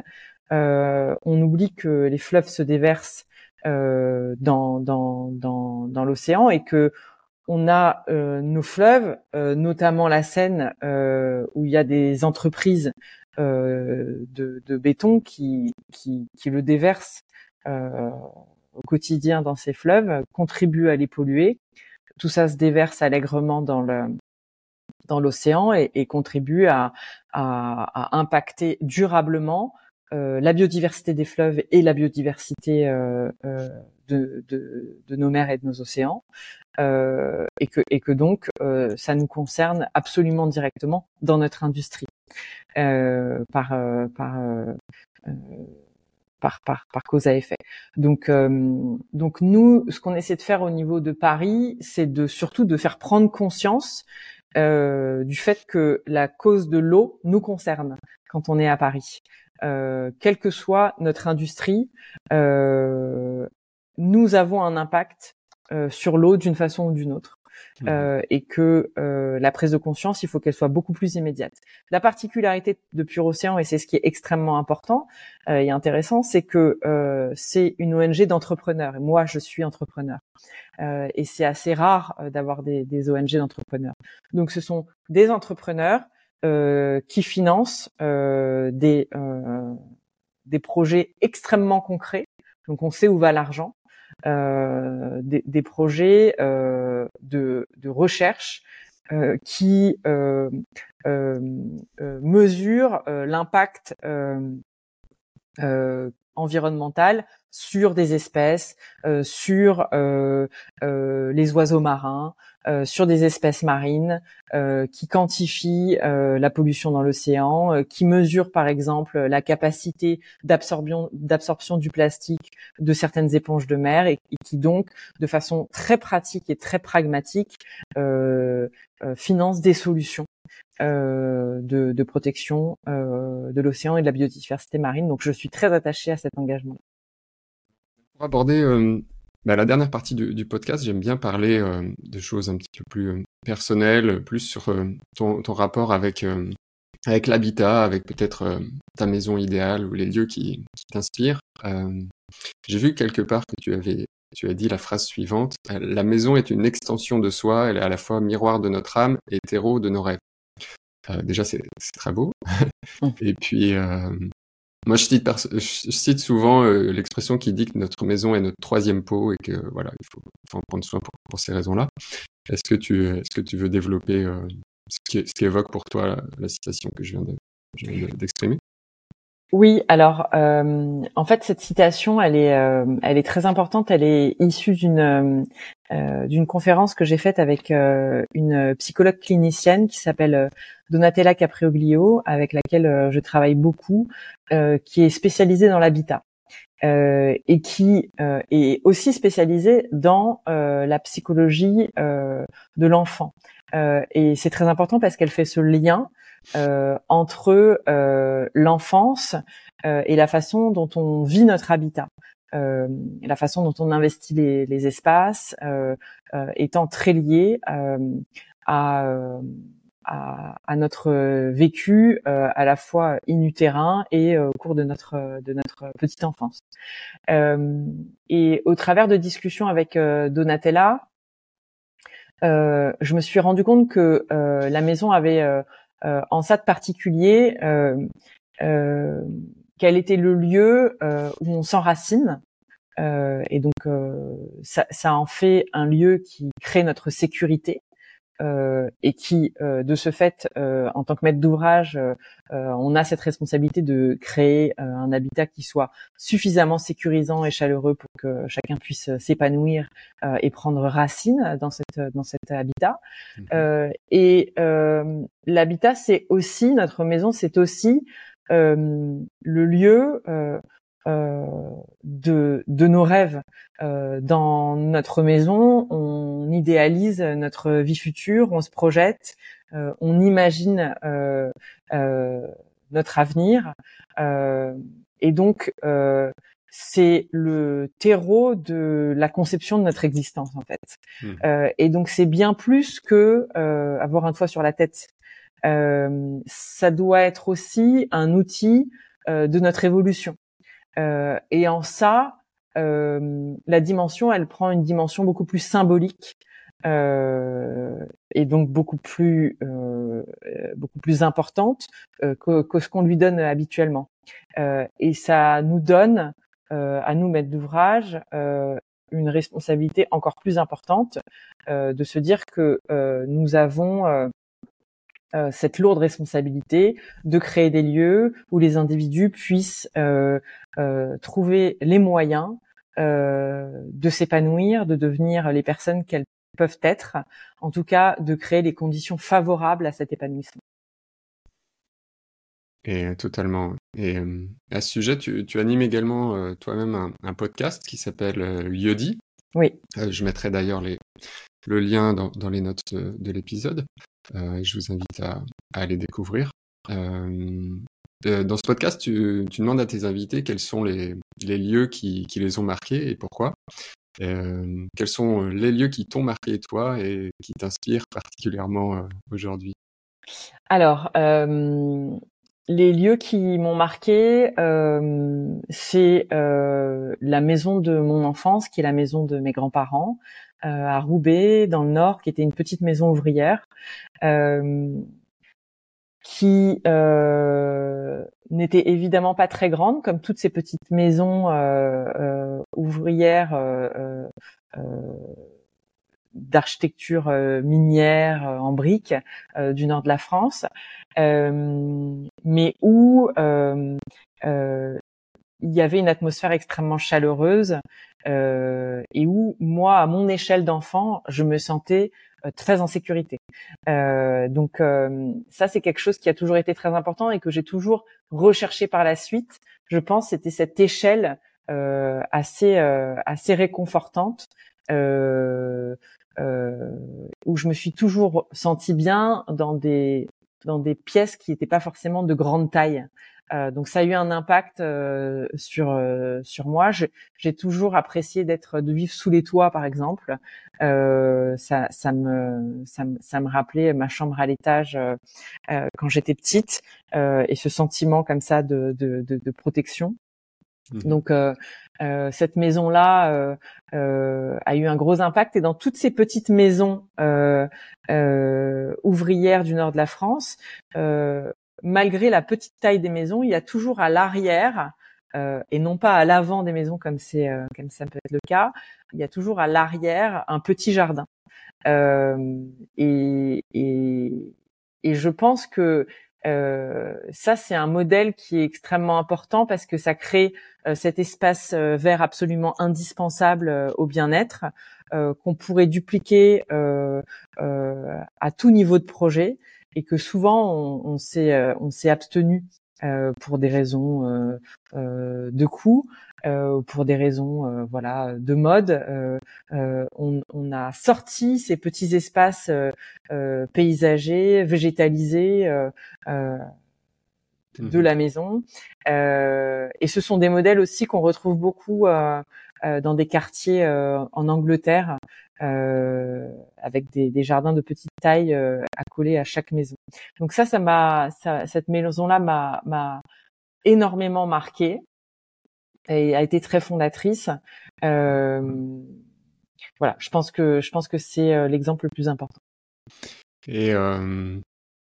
on oublie que les fleuves se déversent euh, dans, dans, dans, dans l'océan et que on a euh, nos fleuves, euh, notamment la Seine, où il y a des entreprises de, de, béton qui, qui, qui le déversent au quotidien dans ces fleuves, contribuent à les polluer. Tout ça se déverse allègrement dans le dans l'océan et, et, contribue à, à, à impacter durablement euh, la biodiversité des fleuves et la biodiversité euh, euh, de, de, de, nos mers et de nos océans, et que et que donc ça nous concerne absolument directement dans notre industrie par par par, par, par, cause à effet. Donc, donc nous, ce qu'on essaie de faire au niveau de Paris, c'est de surtout de faire prendre conscience euh, du fait que la cause de l'eau nous concerne quand on est à Paris. Euh, quelle que soit notre industrie, euh, nous avons un impact euh, sur l'eau d'une façon ou d'une autre. Mmh. Euh, et que euh, la prise de conscience, il faut qu'elle soit beaucoup plus immédiate. La particularité de Pure Océan, et c'est ce qui est extrêmement important et intéressant, c'est que c'est une ONG d'entrepreneurs. Et moi, je suis entrepreneur. et c'est assez rare d'avoir des, des ONG d'entrepreneurs. Donc, ce sont des entrepreneurs euh, qui finance euh, des euh, des projets extrêmement concrets. Donc on sait où va l'argent. Des, des, projets de, de recherche qui mesurent l'impact environnemental sur des espèces, euh, sur euh, euh, les oiseaux marins, sur des espèces marines, qui quantifient la pollution dans l'océan, qui mesurent par exemple la capacité d'absorption du plastique de certaines éponges de mer et, qui donc, de façon très pratique et très pragmatique, financent des solutions de, de, protection euh, de l'océan et de la biodiversité marine. Donc je suis très attachée à cet engagement. Pour aborder euh, bah, la dernière partie du, podcast, j'aime bien parler euh, de choses un petit peu plus euh, personnelles, plus sur ton, rapport avec, avec l'habitat, avec peut-être ta maison idéale ou les lieux qui, qui t'inspirent. J'ai vu quelque part que tu avais tu as dit la phrase suivante, la maison est une extension de soi, elle est à la fois miroir de notre âme et terreau de nos rêves. Euh, déjà, c'est très beau. Et puis, euh, Moi, je cite, je cite souvent l'expression qui dit que notre maison est notre troisième peau et que voilà, il faut, en prendre soin pour, ces raisons-là. Est-ce que tu, est-ce que tu veux développer ce qui, ce, qui, évoque pour toi la, citation que je viens d'exprimer? Oui, alors euh, en fait cette citation, elle est, euh, elle est très importante. Elle est issue d'une euh, d'une conférence que j'ai faite avec une psychologue clinicienne qui s'appelle Donatella Caprioglio, avec laquelle je travaille beaucoup, qui est spécialisée dans l'habitat. et qui est aussi spécialisée dans la psychologie de l'enfant. et c'est très important parce qu'elle fait ce lien euh, entre euh, l'enfance euh, et la façon dont on vit notre habitat. Euh, la façon dont on investit les, les espaces étant très lié à, à, à, notre vécu à la fois inutérin et au cours de notre de notre petite enfance. et au travers de discussions avec Donatella, je me suis rendu compte que la maison avait euh, en ça de particulier, euh, euh, quel était le lieu où on s'enracine. Et donc ça, ça, en fait un lieu qui crée notre sécurité. euh, et qui, euh, de ce fait, euh, en tant que maître d'ouvrage, on a cette responsabilité de créer un habitat qui soit suffisamment sécurisant et chaleureux pour que chacun puisse s'épanouir et prendre racine dans cette dans cet habitat. Mmh et l'habitat, c'est aussi notre maison, c'est aussi le lieu euh, de, de nos rêves. Euh, dans notre maison, on idéalise notre vie future, on se projette, euh, on imagine notre avenir, et donc c'est le terreau de la conception de notre existence en fait. Mmh. et donc c'est bien plus que avoir un toit sur la tête. ça doit être aussi un outil de notre évolution. Euh, et en ça, euh, la dimension, elle prend une dimension beaucoup plus symbolique euh, et donc beaucoup plus beaucoup plus importante que, que, ce qu'on lui donne habituellement. Et ça nous donne à nous maîtres d'ouvrage une responsabilité encore plus importante de se dire que nous avons euh, cette lourde responsabilité de créer des lieux où les individus puissent euh, euh, trouver les moyens de s'épanouir, de devenir les personnes qu'elles peuvent être, en tout cas de créer les conditions favorables à cet épanouissement. Et totalement. Et à ce sujet, tu, animes également toi-même un, podcast qui s'appelle Yodi. Oui. je mettrai d'ailleurs le lien dans les notes de l'épisode. Euh, je vous invite à, aller découvrir. Euh, euh, dans ce podcast, tu, demandes à tes invités quels sont les, lieux qui, les ont marqués et pourquoi. quels sont les lieux qui t'ont marqué toi et qui t'inspirent particulièrement aujourd'hui? Alors, les lieux qui m'ont marqué, c'est la maison de mon enfance, qui est la maison de mes grands-parents, euh, à Roubaix, dans le Nord, qui était une petite maison ouvrière, euh, qui euh, n'était évidemment pas très grande, comme toutes ces petites maisons ouvrières d'architecture minière en briques du nord de la France, mais où il y avait une atmosphère extrêmement chaleureuse euh, et où moi, à mon échelle d'enfant, je me sentais euh, très en sécurité. Euh, donc euh, ça, c'est quelque chose qui a toujours été très important et que j'ai toujours recherché par la suite. Je pense c'était cette échelle euh, assez assez réconfortante où je me suis toujours senti bien dans des dans des pièces qui n'étaient pas forcément de grande taille. Euh, donc ça a eu un impact euh, sur euh, sur moi. J'ai toujours apprécié d'être de vivre sous les toits, par exemple. ça ça me ça me ça me rappelait ma chambre à l'étage quand j'étais petite et ce sentiment comme ça de de, de, de protection. Mmh. Donc euh, cette maison-là euh, a eu un gros impact et dans toutes ces petites maisons ouvrières du nord de la France, malgré la petite taille des maisons, il y a toujours à l'arrière et non pas à l'avant des maisons comme c'est comme ça peut être le cas, il y a toujours à l'arrière un petit jardin. et, et, et je pense que euh, ça, c'est un modèle qui est extrêmement important parce que ça crée euh, cet espace euh, vert absolument indispensable au bien-être qu'on pourrait dupliquer à tout niveau de projet et que souvent on, on s'est on s'est abstenu pour des raisons de coût. Euh, pour des raisons euh, voilà de mode. Euh, on, on, a sorti ces petits espaces paysagers, végétalisés de mhm. la maison. et ce sont des modèles aussi qu'on retrouve beaucoup dans des quartiers en Angleterre, avec des, jardins de petite taille accolés à chaque maison. Donc ça, ça m'a, cette maison-là m'a énormément marqué et a été très fondatrice. Euh, voilà, je pense que je pense que c'est euh, l'exemple le plus important. Et, euh,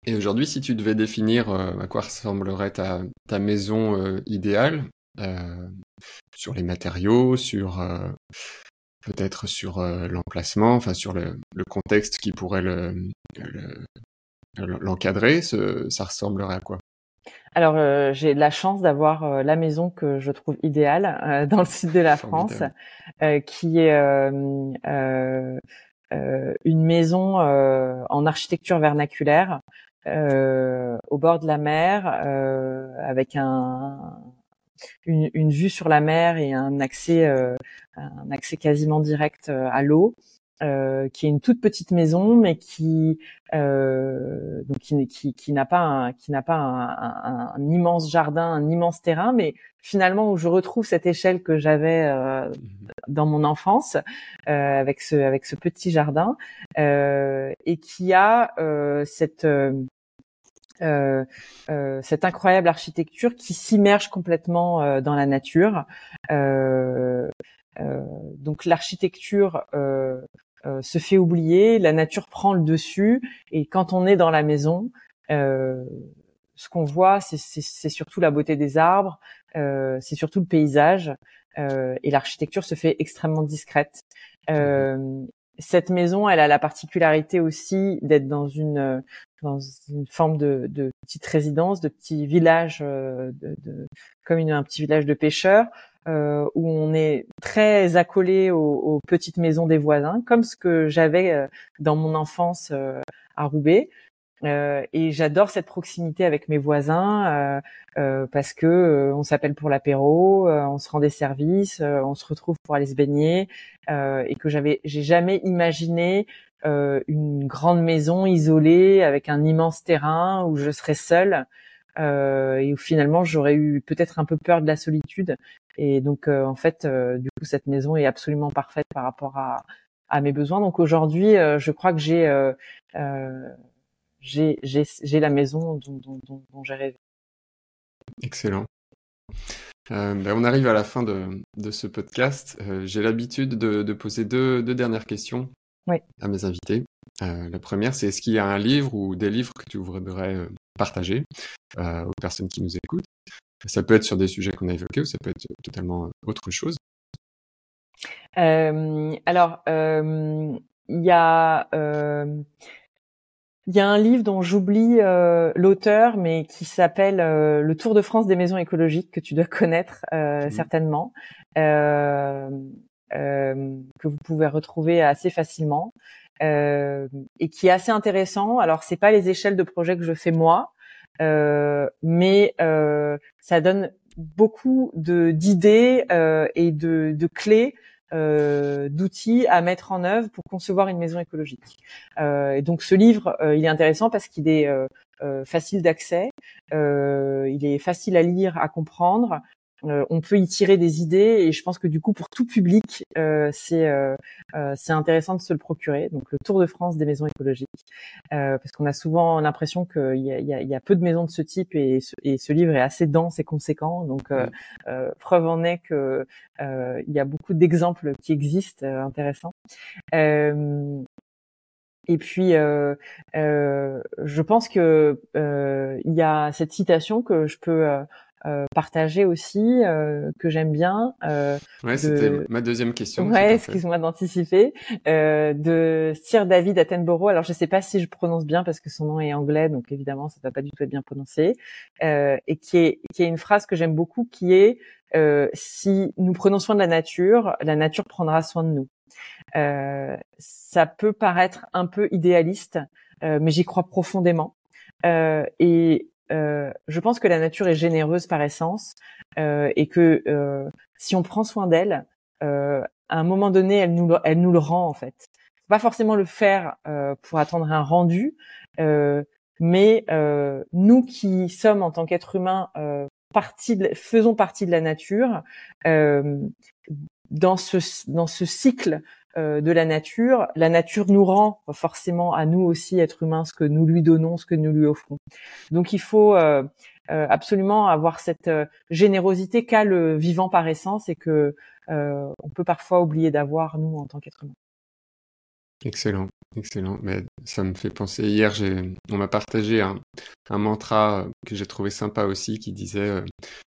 et aujourd'hui, si tu devais définir euh, à quoi ressemblerait ta, ta maison euh, idéale, sur les matériaux, sur peut-être sur l'emplacement, enfin sur le, le, contexte qui pourrait le, l'encadrer, ça ressemblerait à quoi? Alors, euh, j'ai de la chance d'avoir euh, la maison que je trouve idéale euh, dans le sud de la France, qui est une maison en architecture vernaculaire au bord de la mer, avec un, une, une, vue sur la mer et un accès, un accès quasiment direct à l'eau. Euh, qui est une toute petite maison, mais qui euh, donc qui, qui, qui n'a pas un, qui n'a pas un, un, immense jardin, un immense terrain, mais finalement où je retrouve cette échelle que j'avais euh, mmh dans mon enfance euh, avec ce avec ce petit jardin euh, et qui a cette euh, euh, cette incroyable architecture qui s'immerge complètement dans la nature. Euh, donc l'architecture euh, se fait oublier, la nature prend le dessus, et quand on est dans la maison, euh, ce qu'on voit, c'est surtout la beauté des arbres, euh, c'est surtout le paysage, et l'architecture se fait extrêmement discrète. cette maison, elle a la particularité aussi d'être dans une dans une forme de, de, petite résidence, de petit village, de, de, comme une, un petit village de pêcheurs, euh, où on est très accolé aux, petites maisons des voisins, comme ce que j'avais euh, dans mon enfance euh, à Roubaix. et j'adore cette proximité avec mes voisins parce que on s'appelle pour l'apéro, on se rend des services, on se retrouve pour aller se baigner, et que j'avais, j'ai jamais imaginé une grande maison isolée avec un immense terrain où je serais seule. Euh, et où finalement j'aurais eu peut-être un peu peur de la solitude. Et donc euh, en fait, euh, du coup, cette maison est absolument parfaite par rapport à, à mes besoins. Donc aujourd'hui, je crois que j'ai j'ai j'ai la maison dont, dont, dont, dont j'ai rêvé. Excellent. Euh, ben on arrive à la fin de, de ce podcast. Euh, J'ai l'habitude de, de, poser deux, deux dernières questions oui. à mes invités. Euh, la première, c'est est-ce qu'il y a un livre ou des livres que tu voudrais partager euh, aux personnes qui nous écoutent? Ça peut être sur des sujets qu'on a évoqués ou ça peut être totalement autre chose. Euh, alors, euh, il y a il y a un livre dont j'oublie l'auteur, mais qui s'appelle Le Tour de France des maisons écologiques que tu dois connaître mmh. certainement, que vous pouvez retrouver assez facilement. Euh, et qui est assez intéressant. Alors c'est pas les échelles de projet que je fais moi, euh, mais euh, ça donne beaucoup de d'idées euh, et de, de clés euh, d'outils à mettre en œuvre pour concevoir une maison écologique. Euh, et donc ce livre, il est intéressant parce qu'il est facile d'accès, il est facile à lire, à comprendre. Euh, on peut y tirer des idées et je pense que du coup pour tout public euh, c'est euh, c'est intéressant de se le procurer. Donc le Tour de France des maisons écologiques parce qu'on a souvent l'impression qu'il y a, il y, a, peu de maisons de ce type et ce, et ce livre est assez dense et conséquent. Donc preuve en est que il y a beaucoup d'exemples qui existent intéressants. Et puis, euh, euh, je pense que euh, il y a cette citation que je peux euh, partager aussi, que j'aime bien. ouais, c'était ma deuxième question. Ouais, excuse-moi d'anticiper. de Sir David Attenborough. Alors, je sais pas si je prononce bien parce que son nom est anglais, donc évidemment, ça va pas du tout être bien prononcé. et qui est qui est une phrase que j'aime beaucoup, qui est si nous prenons soin de la nature, la nature prendra soin de nous. Euh, ça peut paraître un peu idéaliste, euh, mais j'y crois profondément. Euh, et je pense que la nature est généreuse par essence et que si on prend soin d'elle, à un moment donné, elle nous, elle nous le rend en fait. Faut pas forcément le faire pour attendre un rendu, mais nous qui sommes en tant qu'êtres humains partie faisons partie de la nature dans ce dans ce cycle euh, de la nature, la nature nous rend forcément à nous aussi êtres humains ce que nous lui donnons, ce que nous lui offrons. Donc il faut euh, euh, absolument avoir cette générosité qu'a le vivant par essence et que on peut parfois oublier d'avoir nous en tant qu'être humain. Excellent, excellent. Mais ça me fait penser. Hier, on m'a partagé un, mantra que j'ai trouvé sympa aussi, qui disait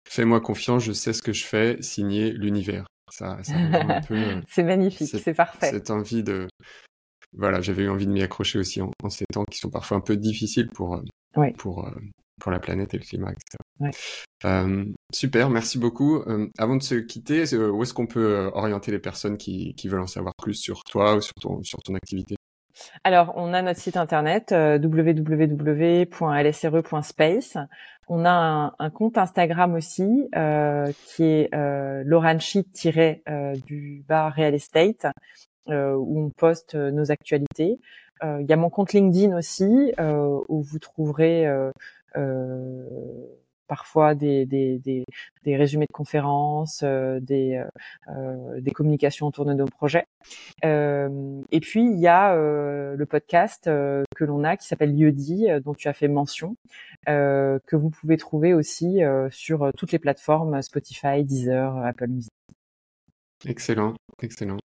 "Fais-moi confiance, je sais ce que je fais." Signé l'univers. Ça, euh, c'est magnifique, c'est parfait. Cette envie de, voilà, j'avais eu envie de m'y accrocher aussi en, ces temps qui sont parfois un peu difficiles pour euh, pour euh, pour la planète et le climat, etc. super, merci beaucoup. avant de se quitter, où est-ce qu'on peut orienter les personnes qui, qui veulent en savoir plus sur toi ou sur ton sur ton activité? Alors, on a notre site internet euh, www.lsre.space. On a un, compte Instagram aussi euh, qui est euh, euh du bas real estate où on poste nos actualités. Il y a mon compte LinkedIn aussi où vous trouverez parfois des, des, des, des, résumés de conférences, euh, des, euh, euh, des communications autour de nos projets. et puis il y a le podcast que l'on a qui s'appelle Lieu-dit, dont tu as fait mention, que vous pouvez trouver aussi sur toutes les plateformes Spotify, Deezer, Apple Music. Excellent, excellent.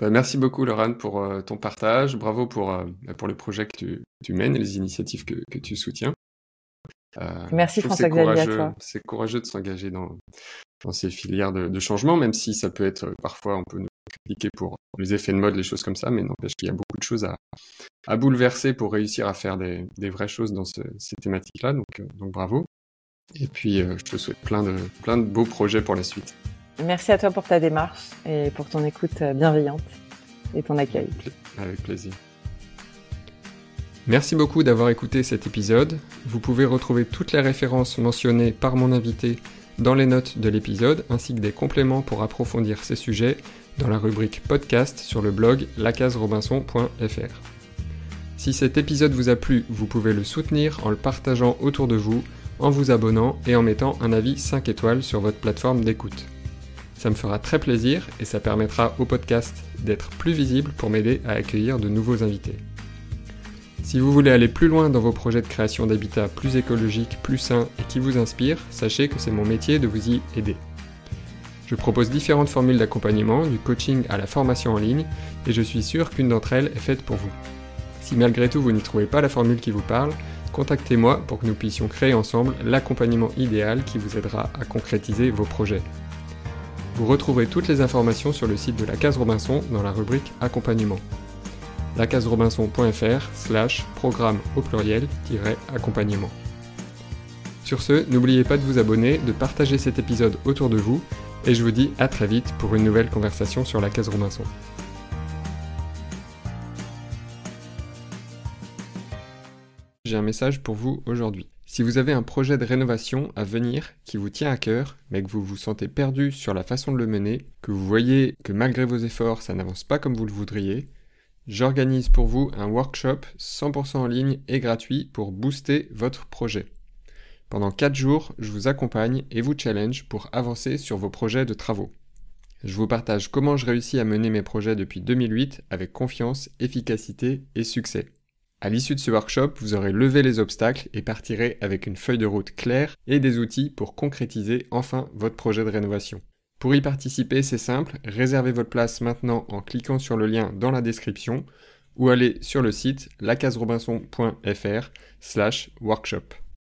Bah, merci beaucoup, Laurent, pour ton partage. Bravo pour, bah, pour le projet que tu, tu mènes et les initiatives que, que tu soutiens. Euh, Merci François-Xavier. C'est courageux de s'engager dans, dans ces filières de, de, changement, même si ça peut être parfois, on peut nous critiquer pour les effets de mode, les choses comme ça, mais n'empêche qu'il y a beaucoup de choses à, à bouleverser pour réussir à faire des, des vraies choses dans ce, ces thématiques-là. Donc, euh, donc bravo. Et puis, euh, je te souhaite plein de, plein de beaux projets pour la suite. Merci à toi pour ta démarche et pour ton écoute bienveillante et ton accueil. Avec plaisir. Merci beaucoup d'avoir écouté cet épisode. Vous pouvez retrouver toutes les références mentionnées par mon invité dans les notes de l'épisode, ainsi que des compléments pour approfondir ces sujets dans la rubrique podcast sur le blog lacaserobinson.fr. Si cet épisode vous a plu, vous pouvez le soutenir en le partageant autour de vous, en vous abonnant et en mettant un avis 5 étoiles sur votre plateforme d'écoute. Ça me fera très plaisir et ça permettra au podcast d'être plus visible pour m'aider à accueillir de nouveaux invités. Si vous voulez aller plus loin dans vos projets de création d'habitat plus écologiques, plus sains et qui vous inspirent, sachez que c'est mon métier de vous y aider. Je propose différentes formules d'accompagnement, du coaching à la formation en ligne, et je suis sûr qu'une d'entre elles est faite pour vous. Si malgré tout vous n'y trouvez pas la formule qui vous parle, contactez-moi pour que nous puissions créer ensemble l'accompagnement idéal qui vous aidera à concrétiser vos projets. Vous retrouverez toutes les informations sur le site de la case Robinson dans la rubrique Accompagnement lacaserobinson.fr slash programme au pluriel accompagnement. Sur ce, n'oubliez pas de vous abonner, de partager cet épisode autour de vous, et je vous dis à très vite pour une nouvelle conversation sur la case Robinson. J'ai un message pour vous aujourd'hui. Si vous avez un projet de rénovation à venir qui vous tient à cœur, mais que vous vous sentez perdu sur la façon de le mener, que vous voyez que malgré vos efforts ça n'avance pas comme vous le voudriez, J'organise pour vous un workshop 100% en ligne et gratuit pour booster votre projet. Pendant 4 jours, je vous accompagne et vous challenge pour avancer sur vos projets de travaux. Je vous partage comment je réussis à mener mes projets depuis 2008 avec confiance, efficacité et succès. À l'issue de ce workshop, vous aurez levé les obstacles et partirez avec une feuille de route claire et des outils pour concrétiser enfin votre projet de rénovation. Pour y participer, c'est simple, réservez votre place maintenant en cliquant sur le lien dans la description ou allez sur le site lacaserobinson.fr slash workshop.